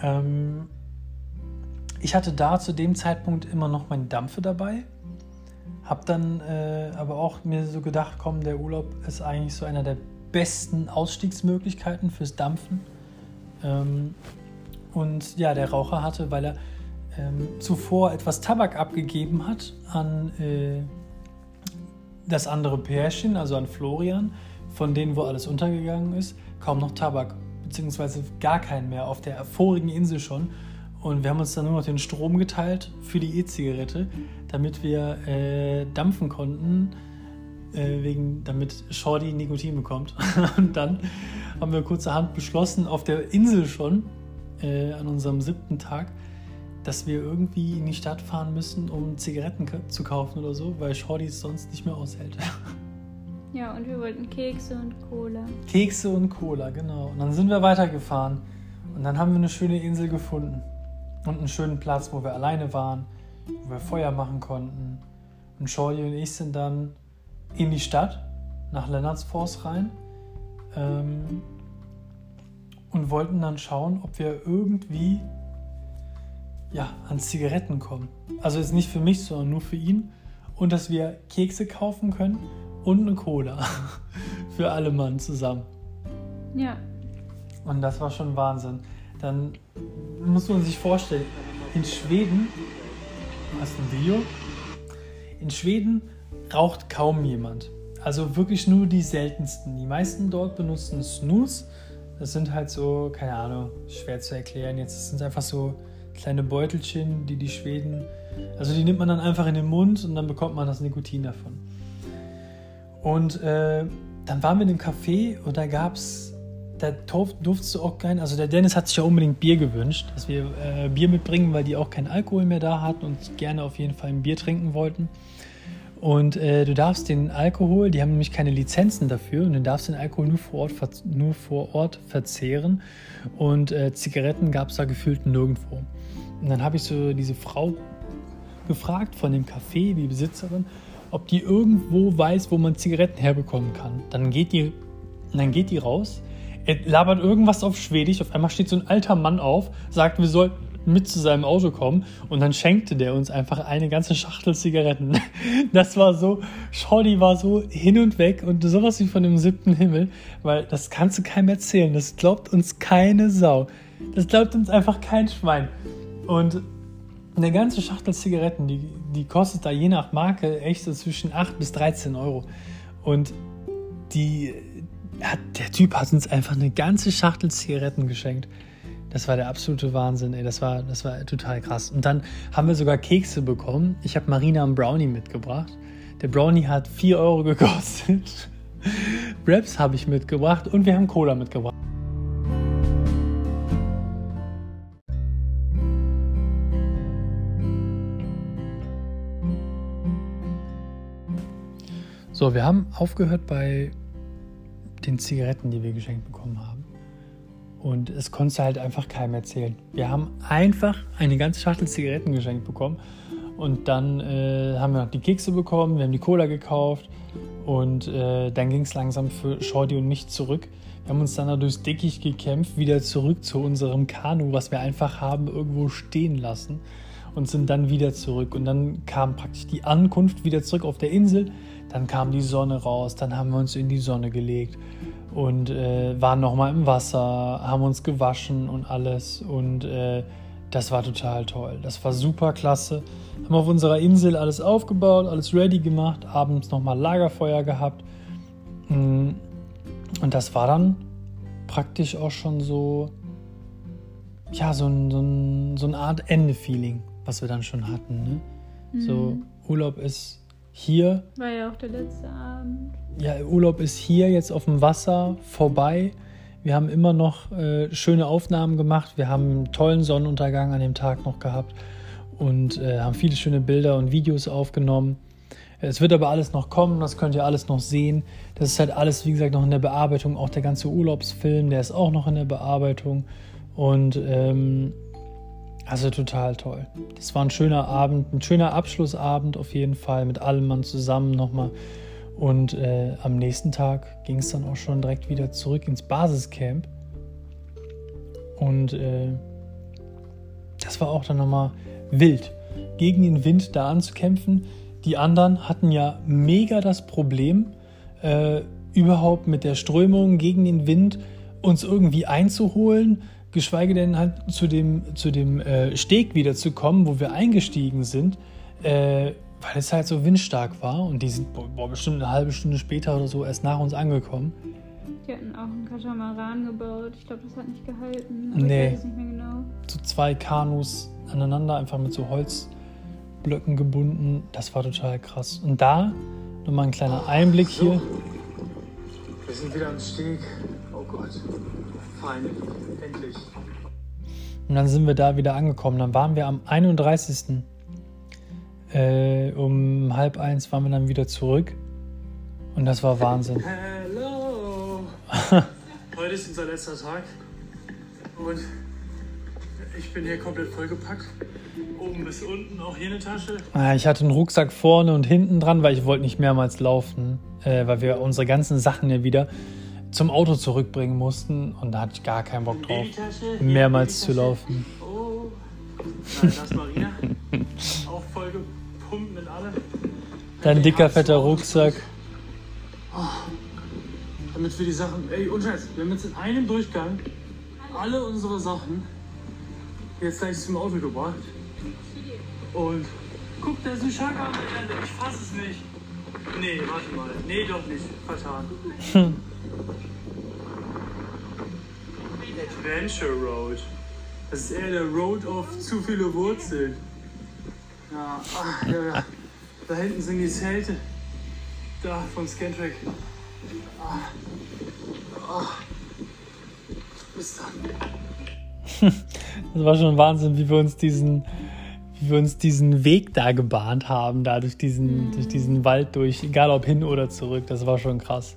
Ähm, ich hatte da zu dem Zeitpunkt immer noch meine Dampfe dabei. Hab dann äh, aber auch mir so gedacht, komm, der Urlaub ist eigentlich so einer der besten Ausstiegsmöglichkeiten fürs Dampfen. Ähm, und ja, der Raucher hatte, weil er ähm, zuvor etwas Tabak abgegeben hat an äh, das andere Pärchen, also an Florian, von denen, wo alles untergegangen ist, kaum noch Tabak, beziehungsweise gar keinen mehr, auf der vorigen Insel schon. Und wir haben uns dann nur noch den Strom geteilt für die E-Zigarette, damit wir äh, dampfen konnten, äh, wegen, damit Shorty Nikotin bekommt. Und dann haben wir kurzerhand beschlossen, auf der Insel schon, äh, an unserem siebten Tag, dass wir irgendwie in die Stadt fahren müssen, um Zigaretten zu kaufen oder so, weil Shorty es sonst nicht mehr aushält. Ja, und wir wollten Kekse und Cola. Kekse und Cola, genau. Und dann sind wir weitergefahren. Und dann haben wir eine schöne Insel gefunden. Und einen schönen Platz, wo wir alleine waren, wo wir Feuer machen konnten. Und Shorty und ich sind dann in die Stadt, nach Lennartsforst rein. Ähm, und wollten dann schauen, ob wir irgendwie ja, an Zigaretten kommen. Also jetzt nicht für mich, sondern nur für ihn. Und dass wir Kekse kaufen können und eine Cola. für alle Mann zusammen. Ja. Und das war schon Wahnsinn. Dann muss man sich vorstellen, in Schweden, hast ein Video? In Schweden raucht kaum jemand. Also wirklich nur die seltensten. Die meisten dort benutzen Snus. Das sind halt so, keine Ahnung, schwer zu erklären. Jetzt das sind einfach so kleine Beutelchen, die die Schweden, also die nimmt man dann einfach in den Mund und dann bekommt man das Nikotin davon. Und äh, dann waren wir in einem Café und da gab es, da durf, durftest du auch kein, also der Dennis hat sich ja unbedingt Bier gewünscht, dass wir äh, Bier mitbringen, weil die auch keinen Alkohol mehr da hatten und gerne auf jeden Fall ein Bier trinken wollten. Und äh, du darfst den Alkohol, die haben nämlich keine Lizenzen dafür und du darfst den Alkohol nur vor Ort, nur vor Ort verzehren. Und äh, Zigaretten gab es da gefühlt nirgendwo. Und dann habe ich so diese Frau gefragt von dem Café, die Besitzerin, ob die irgendwo weiß, wo man Zigaretten herbekommen kann. Dann geht die, dann geht die raus, er labert irgendwas auf Schwedisch, auf einmal steht so ein alter Mann auf, sagt, wir sollten mit zu seinem Auto kommen und dann schenkte der uns einfach eine ganze Schachtel Zigaretten. Das war so, Shorty war so hin und weg und sowas wie von dem siebten Himmel, weil das kannst du keinem erzählen, das glaubt uns keine Sau. Das glaubt uns einfach kein Schwein. Und eine ganze Schachtel Zigaretten, die, die kostet da je nach Marke echt so zwischen 8 bis 13 Euro. Und die, hat, der Typ hat uns einfach eine ganze Schachtel Zigaretten geschenkt. Das war der absolute Wahnsinn, ey. Das war, das war total krass. Und dann haben wir sogar Kekse bekommen. Ich habe Marina einen Brownie mitgebracht. Der Brownie hat 4 Euro gekostet. Wraps habe ich mitgebracht und wir haben Cola mitgebracht. So, wir haben aufgehört bei den Zigaretten, die wir geschenkt bekommen haben. Und es konnte halt einfach keinem erzählen. Wir haben einfach eine ganze Schachtel Zigaretten geschenkt bekommen. Und dann äh, haben wir noch die Kekse bekommen, wir haben die Cola gekauft. Und äh, dann ging es langsam für Shorty und mich zurück. Wir haben uns dann da durchs Dickicht gekämpft, wieder zurück zu unserem Kanu, was wir einfach haben irgendwo stehen lassen. Und sind dann wieder zurück. Und dann kam praktisch die Ankunft wieder zurück auf der Insel. Dann kam die Sonne raus, dann haben wir uns in die Sonne gelegt und äh, waren nochmal im Wasser, haben uns gewaschen und alles. Und äh, das war total toll. Das war super klasse. Haben auf unserer Insel alles aufgebaut, alles ready gemacht, abends nochmal Lagerfeuer gehabt. Mm. Und das war dann praktisch auch schon so, ja, so, ein, so, ein, so eine Art Ende-Feeling, was wir dann schon hatten. Ne? Mhm. So, Urlaub ist hier. War ja auch der letzte Abend. Ja, Urlaub ist hier jetzt auf dem Wasser vorbei. Wir haben immer noch äh, schöne Aufnahmen gemacht. Wir haben einen tollen Sonnenuntergang an dem Tag noch gehabt und äh, haben viele schöne Bilder und Videos aufgenommen. Es wird aber alles noch kommen, das könnt ihr alles noch sehen. Das ist halt alles, wie gesagt, noch in der Bearbeitung. Auch der ganze Urlaubsfilm, der ist auch noch in der Bearbeitung. Und ähm, also total toll. Das war ein schöner Abend, ein schöner Abschlussabend auf jeden Fall mit allem Mann zusammen nochmal. Und äh, am nächsten Tag ging es dann auch schon direkt wieder zurück ins Basiscamp. Und äh, das war auch dann nochmal wild, gegen den Wind da anzukämpfen. Die anderen hatten ja mega das Problem, äh, überhaupt mit der Strömung gegen den Wind uns irgendwie einzuholen geschweige denn halt zu dem, zu dem äh, Steg wieder zu kommen, wo wir eingestiegen sind, äh, weil es halt so windstark war und die sind boah, bestimmt eine halbe Stunde später oder so erst nach uns angekommen. Die hatten auch einen Katamaran gebaut. Ich glaube, das hat nicht gehalten. Aber nee. Ich weiß nicht mehr genau. Zu zwei Kanus aneinander, einfach mit so Holzblöcken gebunden. Das war total krass. Und da nochmal ein kleiner Einblick so. hier. Wir sind wieder am Steg. Oh Gott. Fein. Endlich. Und dann sind wir da wieder angekommen. Dann waren wir am 31. Äh, um halb eins waren wir dann wieder zurück. Und das war Wahnsinn. Hello! Heute ist unser letzter Tag. Und ich bin hier komplett vollgepackt. Oben bis unten, auch hier eine Tasche. Ah, ich hatte einen Rucksack vorne und hinten dran, weil ich wollte nicht mehrmals laufen. Äh, weil wir unsere ganzen Sachen ja wieder zum Auto zurückbringen mussten und da hatte ich gar keinen Bock drauf, mehrmals zu laufen. Oh, das Marina. Auch voll gepumpt mit allem. Dein dicker, fetter Rucksack. Oh, damit wir die Sachen. Ey, unscheiß, wir haben jetzt in einem Durchgang alle unsere Sachen jetzt gleich zum Auto gebracht. Und guck, da ist ein Schak am Ende. Ich fass es nicht. Nee, warte mal. Nee, doch nicht. Vertan. Adventure Road. Das ist eher der Road of zu viele Wurzeln. Ja, ach, ja, ja. Da hinten sind die Zelte. Da von Scantrack. Ah. Ah. Bis dann. das war schon Wahnsinn, wie wir uns diesen, wie wir uns diesen Weg da gebahnt haben, da durch diesen, mm. durch diesen Wald durch, egal ob hin oder zurück. Das war schon krass.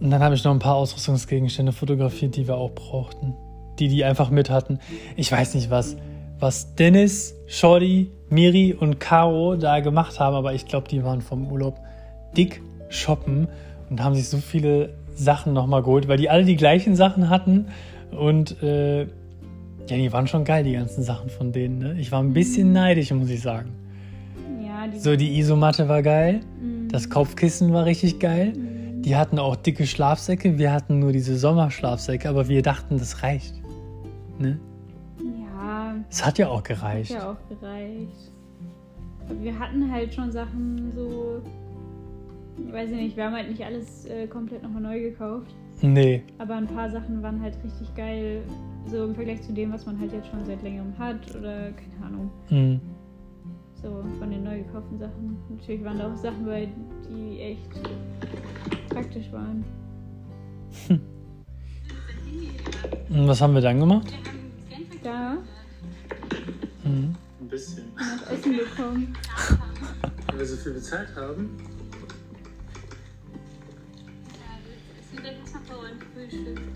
Und dann habe ich noch ein paar Ausrüstungsgegenstände fotografiert, die wir auch brauchten. Die die einfach mit hatten. Ich weiß nicht, was, was Dennis, Shorty, Miri und Caro da gemacht haben, aber ich glaube, die waren vom Urlaub dick shoppen und haben sich so viele Sachen nochmal geholt, weil die alle die gleichen Sachen hatten. Und äh, ja, die waren schon geil, die ganzen Sachen von denen. Ne? Ich war ein bisschen mhm. neidisch, muss ich sagen. Ja, die so, die Isomatte war geil. Mhm. Das Kopfkissen war richtig geil. Mhm. Die hatten auch dicke Schlafsäcke, wir hatten nur diese Sommerschlafsäcke, aber wir dachten, das reicht. Ne? Ja. Es hat ja auch gereicht. Hat ja auch gereicht. Aber wir hatten halt schon Sachen so weiß ich nicht, wir haben halt nicht alles äh, komplett nochmal neu gekauft. Nee. Aber ein paar Sachen waren halt richtig geil, so im Vergleich zu dem, was man halt jetzt schon seit längerem hat oder keine Ahnung. Mhm. So von den neu gekauften Sachen. Natürlich waren da auch Sachen bei, die echt praktisch waren. Und was haben wir dann gemacht? Da Mhm. Ein bisschen. hat Essen bekommen. Weil wir so viel bezahlt haben.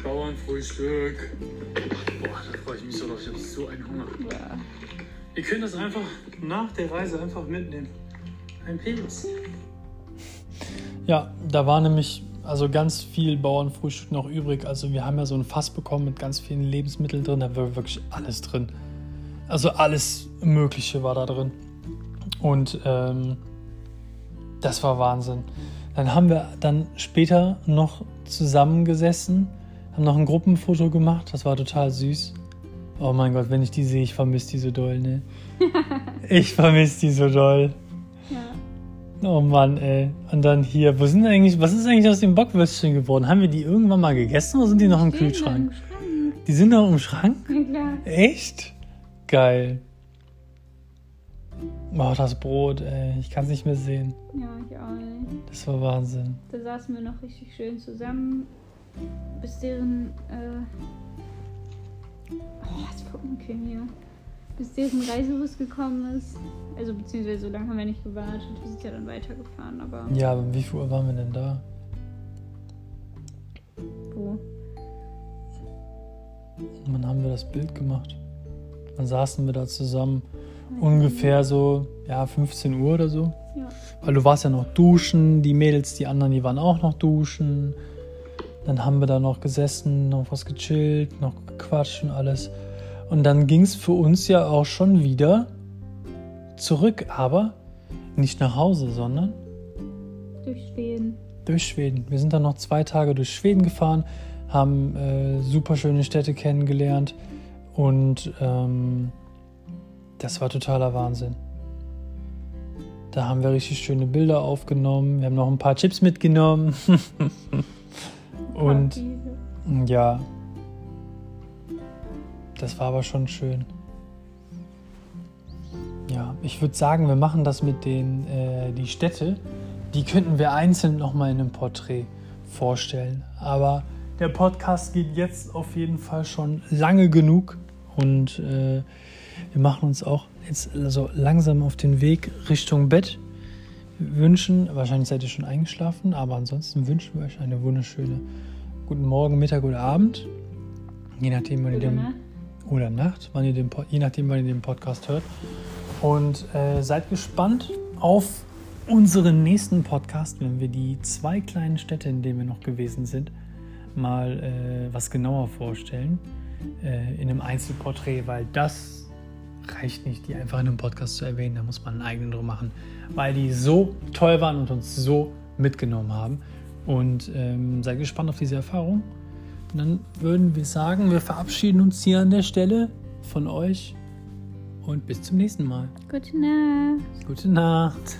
Bauernfrühstück. Boah, da freue ich mich so drauf. Ich habe so einen Hunger. Ja. Ihr könnt das einfach nach der Reise einfach mitnehmen. Ein Penis. Ja, da war nämlich also ganz viel Bauernfrühstück noch übrig. Also wir haben ja so ein Fass bekommen mit ganz vielen Lebensmitteln drin. Da war wirklich alles drin. Also alles Mögliche war da drin. Und ähm, das war Wahnsinn. Dann haben wir dann später noch zusammengesessen, haben noch ein Gruppenfoto gemacht. Das war total süß. Oh mein Gott, wenn ich die sehe, ich vermisse die so doll, ne? Ich vermisse die so doll. Ja. Oh Mann, ey. Und dann hier, wo sind eigentlich, was ist eigentlich aus den Bockwürstchen geworden? Haben wir die irgendwann mal gegessen oder sind die noch im Kühlschrank? im Schrank. Die sind noch im Schrank? Ja. Echt? Geil. Oh, das Brot, ey. Ich kann es nicht mehr sehen. Ja, ich auch nicht. Das war Wahnsinn. Da saßen wir noch richtig schön zusammen, bis deren. Äh oh, jetzt gucken wir hier. Bis deren Reisebus gekommen ist. Also, beziehungsweise so lange haben wir nicht gewartet. Wir sind ja dann weitergefahren, aber Ja, aber wie viel Uhr waren wir denn da? wo? Wann haben wir das Bild gemacht? Dann saßen wir da zusammen. Ungefähr so, ja, 15 Uhr oder so. Ja. Weil du warst ja noch duschen, die Mädels, die anderen, die waren auch noch duschen. Dann haben wir da noch gesessen, noch was gechillt, noch gequatscht und alles. Und dann ging es für uns ja auch schon wieder zurück, aber nicht nach Hause, sondern Durch Schweden. durch Schweden. Wir sind dann noch zwei Tage durch Schweden gefahren, haben äh, super schöne Städte kennengelernt und ähm, das war totaler Wahnsinn. Da haben wir richtig schöne Bilder aufgenommen. Wir haben noch ein paar Chips mitgenommen. und ja, das war aber schon schön. Ja, ich würde sagen, wir machen das mit den äh, die Städte. Die könnten wir einzeln nochmal in einem Porträt vorstellen. Aber der Podcast geht jetzt auf jeden Fall schon lange genug und äh, wir machen uns auch jetzt so langsam auf den Weg Richtung Bett. Wir wünschen, wahrscheinlich seid ihr schon eingeschlafen, aber ansonsten wünschen wir euch eine wunderschöne guten Morgen, Mittag oder Abend. Je nachdem, wann ihr den. Oder Nacht, wann ihr den, je nachdem, wann ihr den Podcast hört. Und äh, seid gespannt auf unseren nächsten Podcast, wenn wir die zwei kleinen Städte, in denen wir noch gewesen sind, mal äh, was genauer vorstellen. Äh, in einem Einzelporträt, weil das reicht nicht, die einfach in einem Podcast zu erwähnen. Da muss man einen eigenen drum machen, weil die so toll waren und uns so mitgenommen haben. Und ähm, seid gespannt auf diese Erfahrung. Und dann würden wir sagen, wir verabschieden uns hier an der Stelle von euch und bis zum nächsten Mal. Gute Nacht. Gute Nacht.